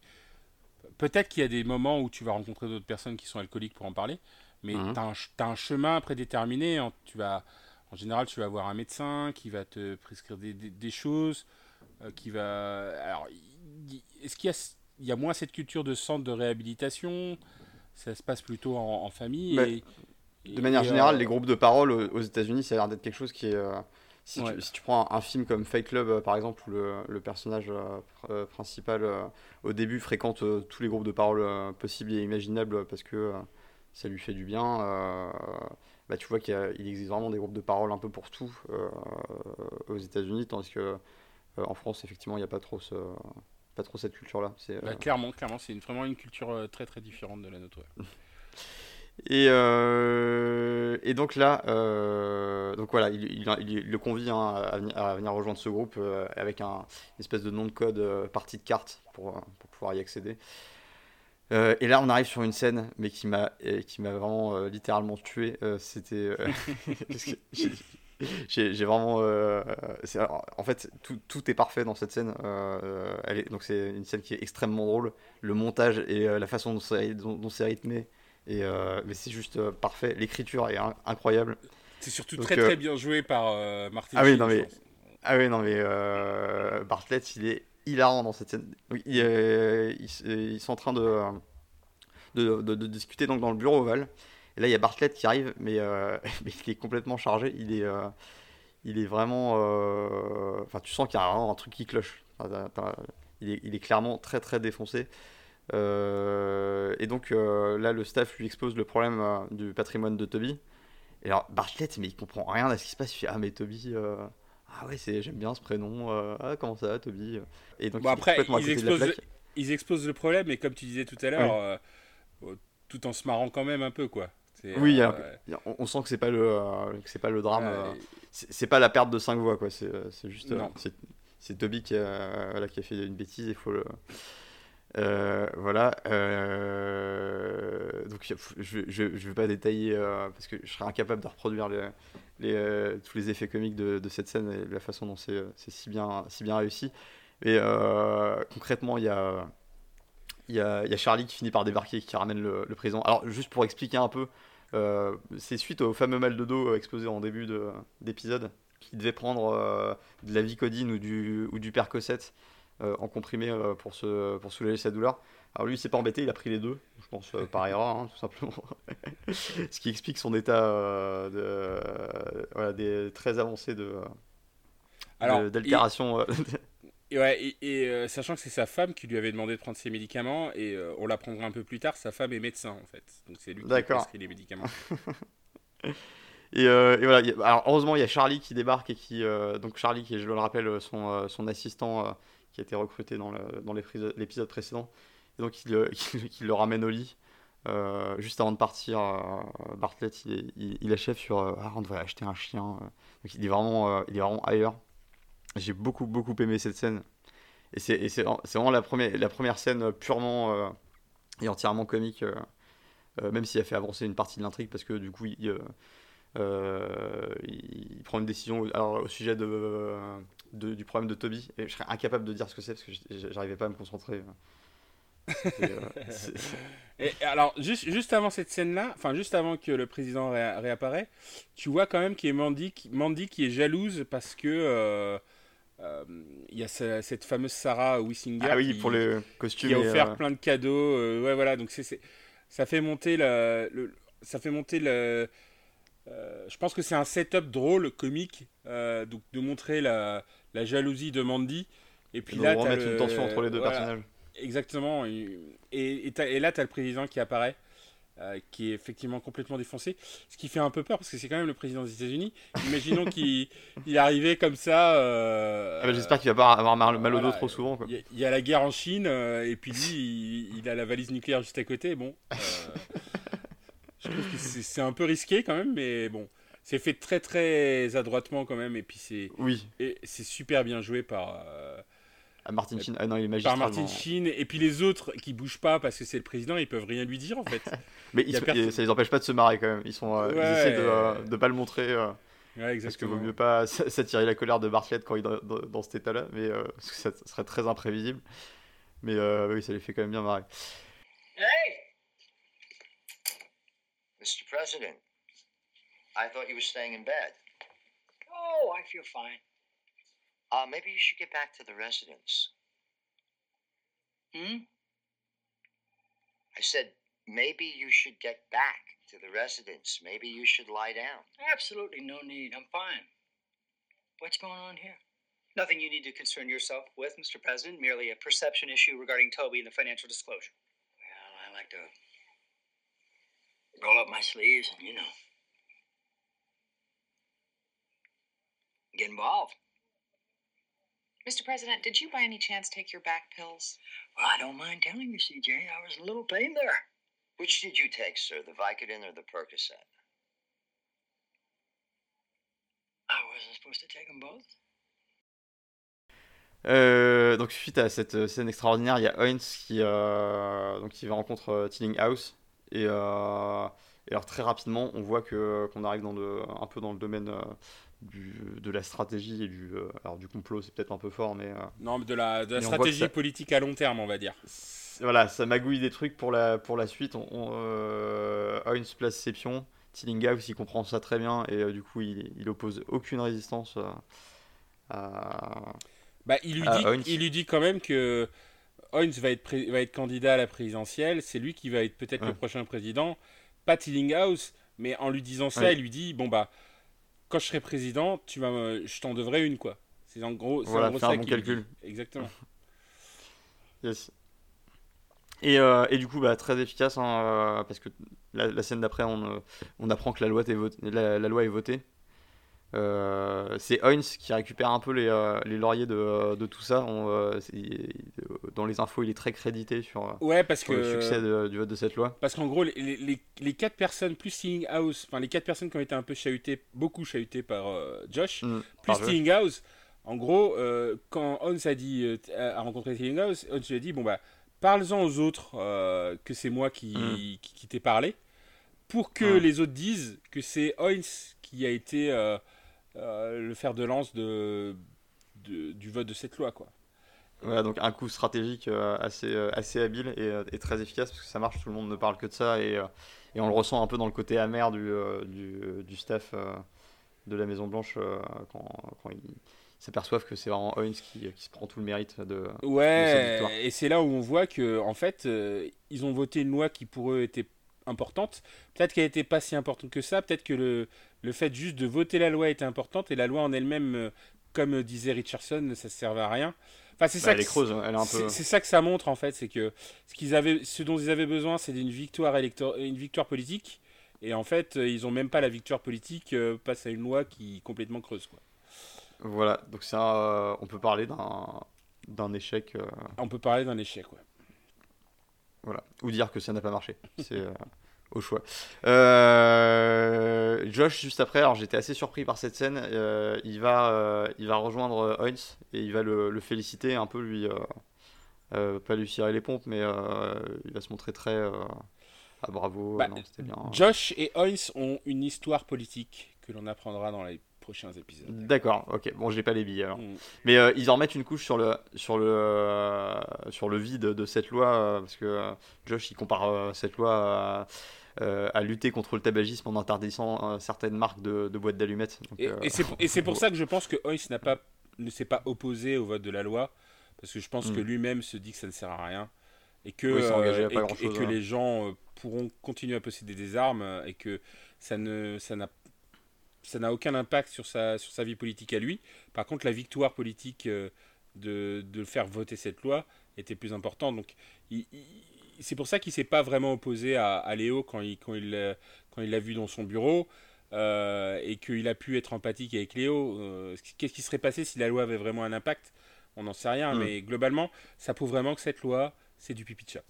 Peut-être qu'il y a des moments où tu vas rencontrer d'autres personnes qui sont alcooliques pour en parler, mais Mhm. tu as, un chemin prédéterminé. en- Tu vas, en général, tu vas avoir un médecin qui va te prescrire des, des- des choses, euh, qui va. Alors, est-ce qu'il y a, il y a moins cette culture de centre de réhabilitation? Ça se passe plutôt en, en famille. Et- De manière et, générale, euh, les groupes de parole aux aux États-Unis, ça a l'air d'être quelque chose qui est. euh, si, Ouais. tu, si tu prends un, un film comme Fight Club, euh, par exemple, où le, le personnage euh, pr- euh, principal, euh, au début, fréquente euh, tous les groupes de parole euh, possibles et imaginables parce que euh, ça lui fait du bien, euh, bah, tu vois qu'il existe vraiment des groupes de parole un peu pour tout euh, aux États-Unis, tandis que euh, en France, effectivement, il n'y a pas trop, ce, pas trop cette culture-là. Euh, bah, clairement, clairement, c'est une- vraiment une culture euh, très très différente de la nôtre. ouais. *laughs* Et, euh, et donc là, euh, donc voilà, il, le convie hein, à, venir, rejoindre ce groupe euh, avec un une espèce de nom de code partie de carte pour, pouvoir y accéder. Et là, on arrive sur une scène, mais qui m'a qui m'a vraiment littéralement tué. C'était *laughs* j'ai- vraiment en fait tout, est parfait dans cette scène. Donc c'est une scène qui est extrêmement drôle. Le montage et la façon dont c'est rythmé et euh, mais c'est juste euh, parfait. L'écriture est in- incroyable. C'est surtout Donc, très euh, très bien joué par Martin Ah oui, Sheen, non, mais-. Ah oui, non, mais Bartlett, il est hilarant dans cette scène. Oui, il, ils, sont en train de, de, de- de discuter donc dans le bureau ovale. Et là, il y a Bartlett qui arrive, mais, euh, *laughs* mais il est complètement chargé. Il est, euh, il est vraiment. euh, Enfin, tu sens qu'il y a vraiment un truc qui cloche. Enfin, il, est, il est clairement très très défoncé. Euh, et donc euh, là, le staff lui expose le problème euh, du patrimoine de Toby. Et alors, Bartlett, mais il comprend rien à ce qui se passe. Il fait Ah, mais Toby. ah ouais, c'est, j'aime bien ce prénom. ah, comment ça va, Toby? Et donc, Bon, il après, ils explosent, ils le problème, et comme tu disais tout à l'heure, tout en se marrant quand même un peu, quoi. Oui, euh, on, on sent que c'est pas le, euh, c'est pas le drame. euh, c'est, pas la perte de 5 voix, quoi. C'est, juste. Non. c'est, Toby qui a, voilà, qui a fait une bêtise, il faut le. Euh, voilà. euh, donc, je, je vais pas détailler euh, parce que je serais incapable de reproduire les, tous les effets comiques de, de cette scène et la façon dont c'est, si, bien, si bien réussi. Et concrètement, il y a, y, a, y a Charlie qui finit par débarquer, qui ramène le, le président. Alors, juste pour expliquer un peu, c'est suite au fameux mal de dos exposé en début de- d'épisode, qui devait prendre de la Vicodine ou du, ou du Percocet en comprimé euh, pour, se, pour soulager sa douleur. Alors lui, il s'est pas embêté, il a pris les deux, je pense euh, par erreur, hein, tout simplement. *laughs* Ce qui explique son état euh, de, euh, voilà, des, très avancé de, d'altération. euh, *laughs* Et, ouais, et, et, euh, sachant que c'est sa femme qui lui avait demandé de prendre ses médicaments, et euh, on l'apprendra un peu plus tard, sa femme est médecin en fait. Donc c'est lui qui D'accord. prescrit les médicaments. *laughs* Et, euh, et voilà, a- alors heureusement il y a Charlie qui débarque et qui euh, donc Charlie qui est, je le rappelle son, euh, son assistant euh, qui a été recruté dans dans l'épisode l'épisode précédent. Et donc il, euh, *laughs* il, le ramène au lit. Euh, juste avant de partir euh, Bartlett il, achève sur euh, ah on devrait acheter un chien donc il est vraiment il est vraiment ailleurs. J'ai beaucoup beaucoup aimé cette scène. Et c'est vraiment la première la première scène purement et entièrement comique même s'il a fait avancer une partie de l'intrigue parce que du coup il, il prend une décision alors, au sujet de, de- du problème de Toby et je serais incapable de dire ce que c'est parce que j'arrivais pas à me concentrer. Euh, *laughs* Et alors, juste, juste avant cette scène-là, enfin juste avant que le président ré- réapparaît, tu vois quand même qu'il y a Mandy, qui- Mandy qui est jalouse parce que euh, euh, il y a ce- cette fameuse Sarah Wissinger ah oui, qui, pour le costume. qui a offert euh, plein de cadeaux. euh, ouais, voilà, donc c'est, ça fait monter le- ça fait monter le. Euh, je pense que c'est un setup drôle, comique, euh, donc de montrer la, la jalousie de Mandy. Et puis de là, remettre le- une tension entre les deux voilà, personnages. Exactement. Et, et, et là, tu as le président qui apparaît, euh, qui est effectivement complètement défoncé. Ce qui fait un peu peur, parce que c'est quand même le président des États-Unis. Imaginons qu'il *laughs* il arrivait comme ça. Ah bah, J'espère qu'il va pas avoir mal, mal au dos voilà, trop souvent. Il y, a- il y a la guerre en Chine, et puis lui, il, il a la valise nucléaire juste à côté. Bon. *laughs* euh, je trouve que c'est un peu risqué quand même, mais bon. C'est fait très très adroitement quand même, et puis c'est Oui, et c'est super bien joué par. euh, ah, Martin Sheen. Ah non, il est par. Martin. Sheen et puis les autres qui bougent pas parce que c'est le président ils peuvent rien lui dire en fait *laughs* Mais ils personne. ça les empêche pas de se marrer quand même. Ils, sont, euh, ils essaient de, euh, de pas le montrer. euh, ouais Parce que vaut mieux pas *laughs* s'attirer la colère de Bartlett quand il est dans, cet état-là, mais euh, parce que ça, serait très imprévisible. Mais euh, oui, ça les fait quand même bien marrer. Mr. President, I thought you were staying in bed. Oh, I feel fine. Uh, maybe you should get back to the residence. Hmm? I said, maybe you should get back to the residence. Maybe you should lie down. Absolutely no need. I'm fine. What's going on here? Nothing you need to concern yourself with, Mr. President. Merely a perception issue regarding Toby and the financial disclosure. Well, I like to roll up my sleeves and, you know, get involved. Mr. President, did you by any chance take your back pills? Well, I don't mind telling you, CJ, I was a little pain there. Which did you take, sir? The Vicodin or the Percocet? I wasn't supposed to take them both. Euh, donc suite à cette euh, scène extraordinaire, il y a Heinz qui, euh, donc, qui rencontre euh, Tilling-House et, euh, et alors très rapidement on voit que qu'on arrive dans le, un peu dans le domaine euh, du, de la stratégie et du euh, alors du complot c'est peut-être un peu fort mais Non, mais de la, de stratégie ça- politique à long terme, on va dire. voilà ça magouille des trucs pour la pour la suite. On, on, euh, Heinz place ses pions, Tilling-House il comprend ça très bien et du coup il, il oppose aucune résistance à, Bah, il, lui dit, il lui dit quand même que Heinz va être, pré- va être candidat à la présidentielle, c'est lui qui va être peut-être le prochain président, pas Tillinghouse, mais en lui disant ça, Ouais. il lui dit bon bah quand je serai président, tu vas, me- je t'en devrais une quoi. C'est en gros, c'est Voilà, en gros faire ça un bon calcul. dit. Exactement. *laughs* Yes. Et, euh, et du coup, bah, très efficace, hein, euh, parce que la, la scène d'après, on, euh, on apprend que la loi, est votée, la, la loi est votée. Euh, c'est Heinz qui récupère un peu les, euh, les lauriers de, de tout ça. On, euh, dans les infos, il est très crédité sur, Ouais, parce sur le succès de- du vote de cette loi. Parce qu'en gros, les, les, les quatre personnes plus Tillinghouse, enfin les quatre personnes qui ont été un peu chahutées, beaucoup chahutées par Josh, Mm, plus par Josh. Tillinghouse, en gros, quand Hans a dit, a rencontré Tillinghouse, Hans lui a dit, bon bah, parle-en aux autres que c'est moi qui, Mm. qui, qui t'ai parlé, pour que Mm. les autres disent que c'est Heinz qui a été le fer de lance de, de- du vote de cette loi, quoi. Voilà, donc un coup stratégique euh, assez, euh, assez habile et, euh, et très efficace parce que ça marche, tout le monde ne parle que de ça et, euh, et on le ressent un peu dans le côté amer du, euh, du, du staff euh, de la Maison Blanche euh, quand, quand ils s'aperçoivent que c'est vraiment Heinz qui, qui se prend tout le mérite de... cette victoire. Ouais, et c'est là où on voit que en fait, euh, ils ont voté une loi qui pour eux était importante. Peut-être qu'elle n'était pas si importante que ça. Peut-être que le, le fait juste de voter la loi était importante et la loi en elle-même, euh, comme disait Richardson, ça ne servait à rien. Enfin, c'est Bah, ça. elle que est creuse, hein, elle est un c'est- peu... C'est ça que ça montre en fait, c'est que ce qu'ils avaient, ce dont ils avaient besoin, c'est d'une victoire élector, une victoire politique. Et en fait, euh, ils ont même pas la victoire politique euh, face à une loi qui est complètement creuse. Quoi. Voilà, donc ça, euh, on peut parler d'un d'un échec, euh, On peut parler d'un échec. Ouais. Voilà, ou dire que ça n'a pas marché, c'est euh, au choix. Euh, Josh, juste après, alors j'étais assez surpris par cette scène, euh, il, va, il va rejoindre Heinz et il va le, le féliciter, un peu lui, pas lui cirer les pompes, mais il va se montrer très... ah bravo, Bah, non, bien. Josh et Heinz ont une histoire politique que l'on apprendra dans les prochains épisodes. D'accord, ok, bon j'ai pas les billes alors. Mm. Mais euh, ils en remettent une couche sur le, sur le, euh, sur le vide de cette loi, euh, parce que Josh il compare cette loi à, à lutter contre le tabagisme en interdisant certaines marques de, de boîtes d'allumettes. Et, et c'est pour- *laughs* ça que je pense que Heinz n'a pas, ne s'est pas opposé au vote de la loi, parce que je pense Mm. que lui-même se dit que ça ne sert à rien, et que, Oui, pas et que- grand-chose, et que ouais. les gens pourront continuer à posséder des armes, et que ça ne, ça n'a, ça n'a aucun impact sur sa, sur sa vie politique à lui. Par contre, la victoire politique euh, de, de faire voter cette loi était plus importante. Donc, il- il- c'est pour ça qu'il s'est pas vraiment opposé à, à Léo quand il, quand il, l'a- quand il l'a vu dans son bureau. euh, et qu'il a pu être empathique avec Léo. Euh, Qu'est-ce qui serait passé si la loi avait vraiment un impact? On n'en sait rien, Mm. mais globalement, ça prouve vraiment que cette loi, c'est du pipi de chat.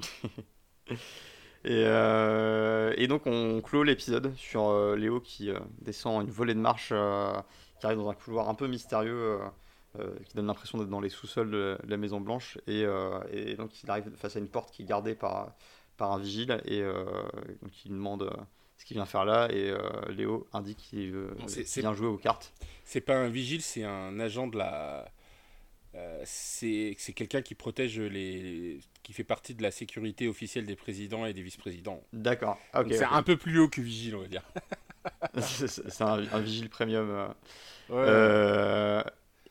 *laughs* Et, euh, et donc on clôt l'épisode sur euh, Léo qui euh, descend une volée de marche, qui arrive dans un couloir un peu mystérieux, qui donne l'impression d'être dans les sous-sols de, de la Maison Blanche. Et, et donc il arrive face à une porte qui est gardée par, par un vigile, et donc il demande ce qu'il vient faire là, et Léo indique qu'il c'est- vient jouer aux cartes. C'est pas un vigile, c'est un agent de la. Euh, c'est quelqu'un qui protège les. qui fait partie de la sécurité officielle des présidents et des vice-présidents. D'accord, c'est un peu plus haut que vigile, on va dire. *laughs* c'est un, un vigile premium. euh. Ouais. Euh,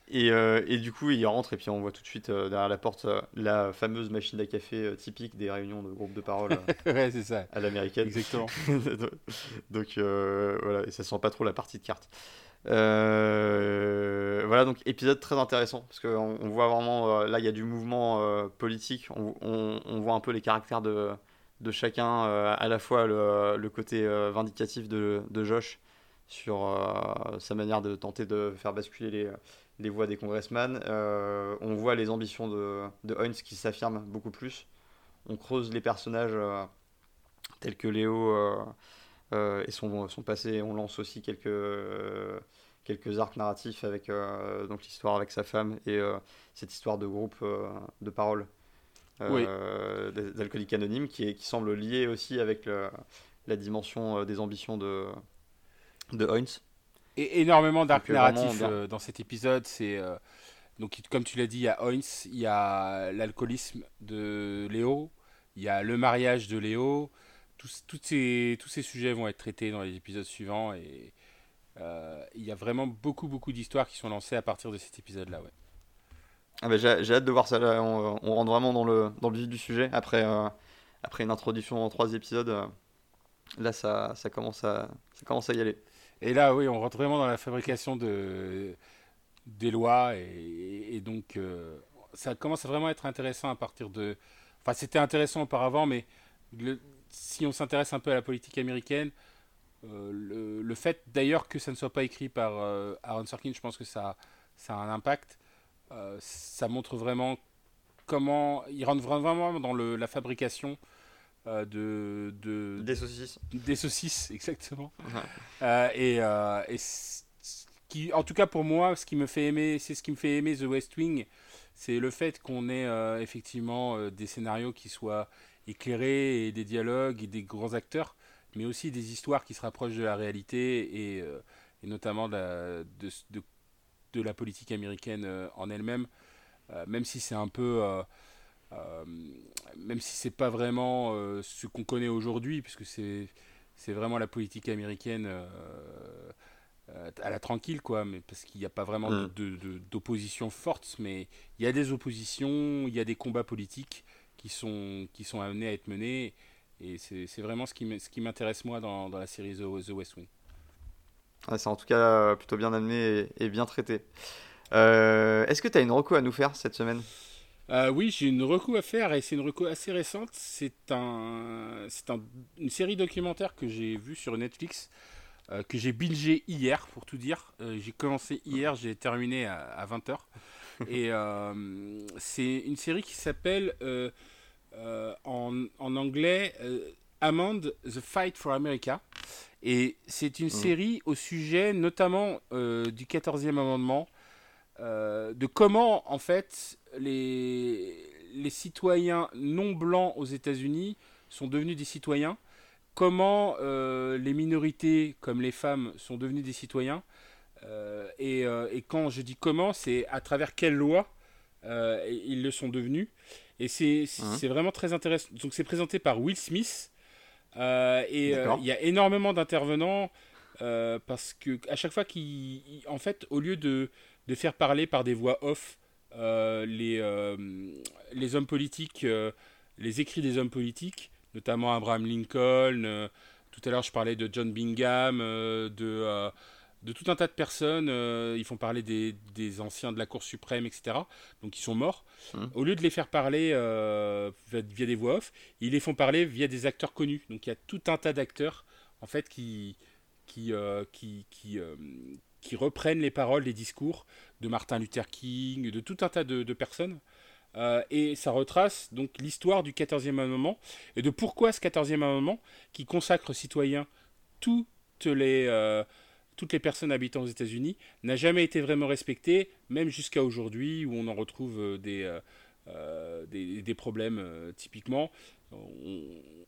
et, et du coup, il rentre et puis on voit tout de suite derrière la porte la fameuse machine à café typique des réunions de groupe de parole *laughs* ouais, c'est ça. à l'américaine. Exactement. *laughs* donc voilà, et ça sent pas trop la partie de cartes. Euh, voilà, donc épisode très intéressant parce qu'on on voit vraiment, euh, là il y a du mouvement euh, politique, on, voit un peu les caractères de, chacun, à la fois le, côté vindicatif de, Josh sur sa manière de tenter de faire basculer les, voix des congressmen. On voit les ambitions de, de Heinz qui s'affirment beaucoup plus. On creuse les personnages tels que Léo et son, son passé. On lance aussi quelques, euh, quelques arcs narratifs avec euh, donc l'histoire avec sa femme et euh, cette histoire de groupe euh, de parole euh, d- d'alcooliques anonymes qui, est, qui semble liée aussi avec le- la dimension euh, des ambitions de, de Heinz. Et énormément d'arcs euh, narratifs euh, dans cet épisode. C'est euh, donc comme tu l'as dit, il y a Heinz, il y a l'alcoolisme de Léo, il y a le mariage de Léo. Tous, toutes ces, tous ces sujets vont être traités dans les épisodes suivants et euh, il y a vraiment beaucoup beaucoup d'histoires qui sont lancées à partir de cet épisode-là. Ouais. Ah bah, j'ai j'ai hâte de voir ça. Là. On, on rentre vraiment dans le, dans le vif du sujet. Après, euh, après une introduction en trois épisodes, euh, là, ça, ça, commence à, ça commence à y aller. Et là, oui, on rentre vraiment dans la fabrication de, des lois et, et donc ça commence à vraiment être intéressant à partir de. Enfin, c'était intéressant auparavant, mais le- si on s'intéresse un peu à la politique américaine, euh, le, le fait d'ailleurs que ça ne soit pas écrit par euh, Aaron Sorkin, je pense que ça, ça a un impact. Euh, ça montre vraiment comment il rentre vraiment dans le, la fabrication de, de, Des saucisses. des saucisses, *laughs* exactement. Et qui, en tout cas pour moi, ce qui me fait aimer, c'est ce qui me fait aimer The West Wing, c'est le fait qu'on ait effectivement des scénarios qui soient éclairés et des dialogues et des grands acteurs, mais aussi des histoires qui se rapprochent de la réalité et, euh, et notamment de la, de, de- de la politique américaine euh, en elle-même, Euh, même si c'est un peu euh, même si c'est pas vraiment ce qu'on connaît aujourd'hui, puisque c'est c'est vraiment la politique américaine à la tranquille, quoi, mais parce qu'il n'y a pas vraiment Mm. de- d'opposition forte, mais il y a des oppositions, il y a des combats politiques qui sont, qui sont amenés à être menés, et c'est vraiment ce qui m'intéresse moi dans, dans la série The, The West Wing. C'est en tout cas euh, plutôt bien amené et, et bien traité. Euh, Est-ce que tu as une reco à nous faire cette semaine? Euh, oui, j'ai une reco à faire et c'est une reco assez récente. C'est un, un- une série documentaire que j'ai vue sur Netflix, euh, que j'ai bingé hier, pour tout dire. J'ai commencé hier, j'ai terminé à, à 20h. *laughs* et euh, c'est une série qui s'appelle euh, euh, en, en anglais Amand The Fight for America. Et c'est une série au sujet notamment du 14e amendement, de comment en fait les, les citoyens non blancs aux États-Unis sont devenus des citoyens, comment euh, les minorités comme les femmes sont devenues des citoyens, et, euh, et quand je dis comment, c'est à travers quelle loi euh, ils le sont devenus. Et c'est Mhm. c'est vraiment très intéressant. Donc c'est présenté par Will Smith. Euh, et euh, il y a énormément d'intervenants euh, parce que à chaque fois qu'ils, ils- en fait, au lieu de, de faire parler par des voix off euh, les, euh, les hommes politiques, euh, les écrits des hommes politiques, notamment Abraham Lincoln. euh, tout à l'heure, je parlais de John Bingham, euh, de, euh, de tout un tas de personnes. euh, ils font parler des, des anciens de la Cour suprême, etc. Donc, ils sont morts. Mhm. Au lieu de les faire parler euh, via, des voix off, ils les font parler via des acteurs connus. Donc, il y a tout un tas d'acteurs, en fait, qui, qui, euh, qui, qui, qui reprennent les paroles, les discours de Martin Luther King, de tout un tas de, de personnes. Euh, et ça retrace donc l'histoire du 14e amendement et de pourquoi ce 14e amendement, qui consacre aux citoyens toutes les, euh, toutes les personnes habitant aux États-Unis, n'a jamais été vraiment respecté, même jusqu'à aujourd'hui où on en retrouve euh, des, euh, euh, des, des problèmes euh, typiquement.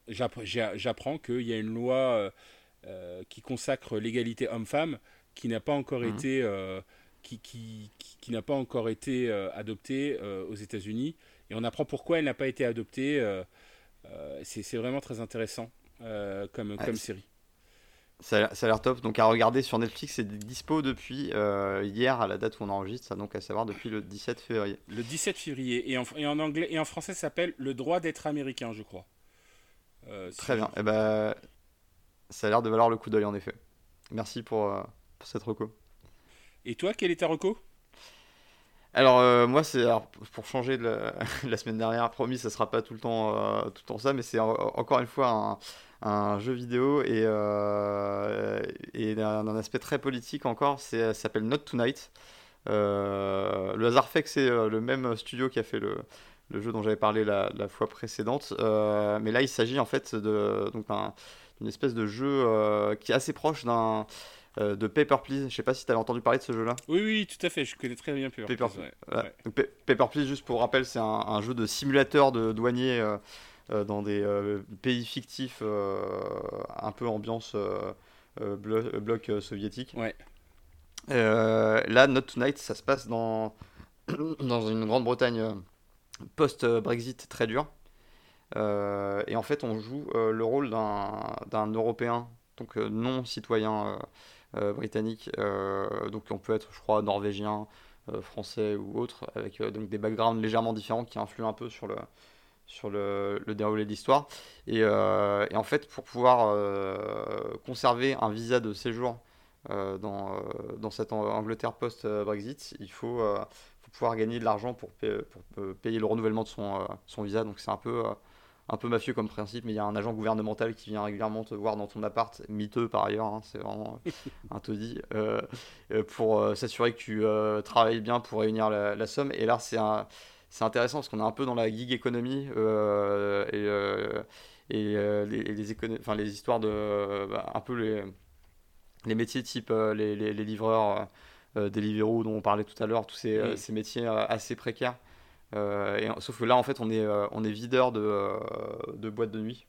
J'apprends qu'il y a une loi euh, qui consacre l'égalité homme-femme qui n'a pas encore Mhm. été qui, qui, qui, qui n'a pas encore été adoptée aux États-Unis et on apprend pourquoi elle n'a pas été adoptée. c'est vraiment très intéressant comme, Ah, comme série. Ça, a- ça a l'air top. Donc à regarder sur Netflix, c'est dispo depuis euh, hier à la date où on enregistre, ça, donc à savoir depuis le 17 février. Le 17 février. Et en, et en anglais et en français, ça s'appelle Le droit d'être américain, je crois. Euh, si Très bien. Et ben, ça a l'air de valoir le coup d'œil en effet. Merci pour, euh, pour cette reco. Et toi, quel est ta reco? Alors euh, moi c'est pour changer de *laughs* la, semaine dernière, promis, ça sera pas tout le temps euh, tout le temps ça, mais c'est en- encore une fois un, jeu vidéo et, euh, et d'un aspect très politique encore. C'est ça s'appelle Not Tonight. Le hasard fait que c'est le même studio qui a fait le, le jeu dont j'avais parlé la, fois précédente, mais là il s'agit en fait de donc d'un- d'une espèce de jeu qui est assez proche d'un euh, de Paper Please. Je sais pas si tu avais entendu parler de ce jeu-là. Oui, oui, tout à fait. Je connais très bien Paper Paper- Please, ouais. Voilà. Ouais. Donc, Pa- Paper Please, juste pour rappel, c'est un, un jeu de simulateur de douanier euh, euh, dans des pays fictifs, un peu ambiance blo- bloc soviétique. Ouais. Là, Not Tonight, ça se passe dans, *clears throat* dans une Grande-Bretagne post-Brexit très dur. Euh, et en fait, on joue euh, le rôle d'un Européen, donc euh, non citoyen britannique. Euh, donc on peut être, je crois, norvégien, euh, français ou autre, avec euh, donc des backgrounds légèrement différents qui influent un peu sur le, sur le, le déroulé de l'histoire. Et, euh, en fait, pour pouvoir euh, conserver un visa de séjour euh, dans, euh, dans cette Ang- Angleterre post-Brexit, il faut, euh, pouvoir gagner de l'argent pour, pour euh, payer le renouvellement de son, euh, son visa. Donc c'est un peu, euh, un peu mafieux comme principe, mais il y a un agent gouvernemental qui vient régulièrement te voir dans ton appart, miteux par ailleurs, hein, c'est vraiment *laughs* un taudis, euh, euh, pour euh, s'assurer que tu euh, travailles bien pour réunir la, la somme. Et là, c'est intéressant parce qu'on est un peu dans la gig économie euh, et, et les, histoires de bah, un peu les, les métiers type les, les, les livreurs, Deliveroo dont on parlait tout à l'heure, tous ces, ces métiers assez précaires. Euh, sauf que là, en fait, on est, euh, videur de, euh, de boîtes de nuit.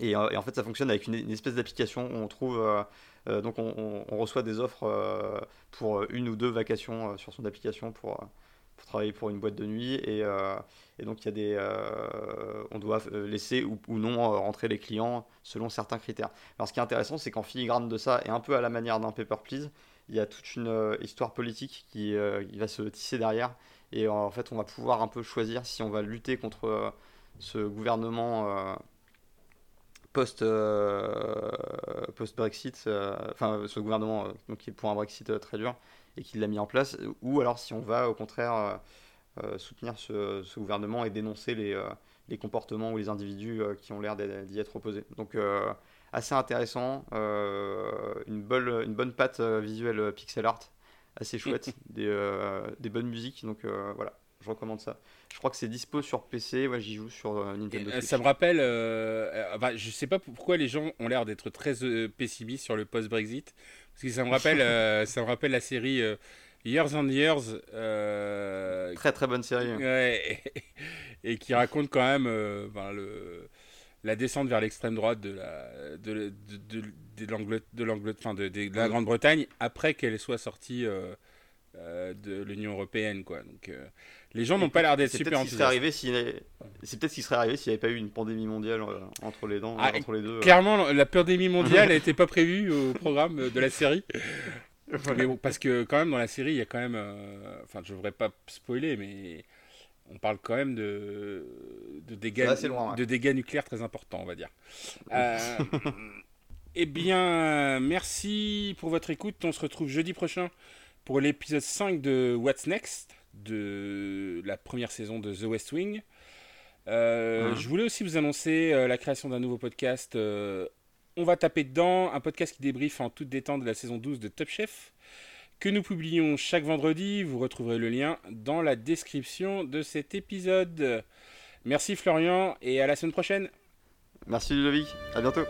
Et, en fait, ça fonctionne avec une, espèce d'application où on trouve. donc, on, reçoit des offres pour une ou deux vacations sur son application pour, travailler pour une boîte de nuit. Et, donc, y a des. on doit laisser ou, non rentrer les clients selon certains critères. Alors, ce qui est intéressant, c'est qu'en filigrane de ça, et un peu à la manière d'un Paper Please, il y a toute une histoire politique qui va se tisser derrière. Et euh, en fait, on va pouvoir un peu choisir si on va lutter contre euh, ce gouvernement euh, post, euh, post-Brexit, euh, enfin ce gouvernement qui est pour un Brexit très dur et qui l'a mis en place, ou alors si on va au contraire soutenir ce, gouvernement et dénoncer les, les comportements ou les individus qui ont l'air d'y être opposés. Donc assez intéressant, une, bonne, une bonne patte visuelle pixel art, assez chouette, *laughs* des, euh, des bonnes musiques, donc euh, voilà, je recommande ça. Je crois que c'est dispo sur PC, ouais, j'y joue sur euh, Nintendo Switch. ça me rappelle, enfin, je sais pas pourquoi les gens ont l'air d'être très pessimistes sur le post-Brexit, parce que ça me rappelle, *laughs* ça me rappelle la série Years and Years, Très très bonne série. hein. ouais, *laughs* et, qui raconte quand même ben, le, la descente vers l'extrême droite de la de, de, de, de l'Angle- de de- de- de la. Grande-Bretagne après qu'elle soit sortie euh, euh, de l'Union européenne, quoi. Donc euh, les gens n'ont pas l'air d'être super enthousiastes. c'est peut-être ce qui serait arrivé s'il n'y avait pas eu une pandémie mondiale entre les dents, Ah, entre les deux. Clairement, la pandémie mondiale *laughs* n'était pas prévue au programme de la série. Mais bon, parce que quand même dans la série, il y a quand même, enfin, je devrais pas spoiler, mais on parle quand même de de dégâts, loin, ouais. de dégâts nucléaires très importants, on va dire. Euh, *laughs* eh bien, merci pour votre écoute. On se retrouve jeudi prochain pour l'épisode 5 de What's Next, de la première saison de The West Wing. Euh, Mhm. Je voulais aussi vous annoncer euh, la création d'un nouveau podcast. on va taper dedans, un podcast qui débriefe en toute détente de la saison 12 de Top Chef, que nous publions chaque vendredi. Vous retrouverez le lien dans la description de cet épisode. Merci Florian et à la semaine prochaine. Merci Ludovic, à bientôt.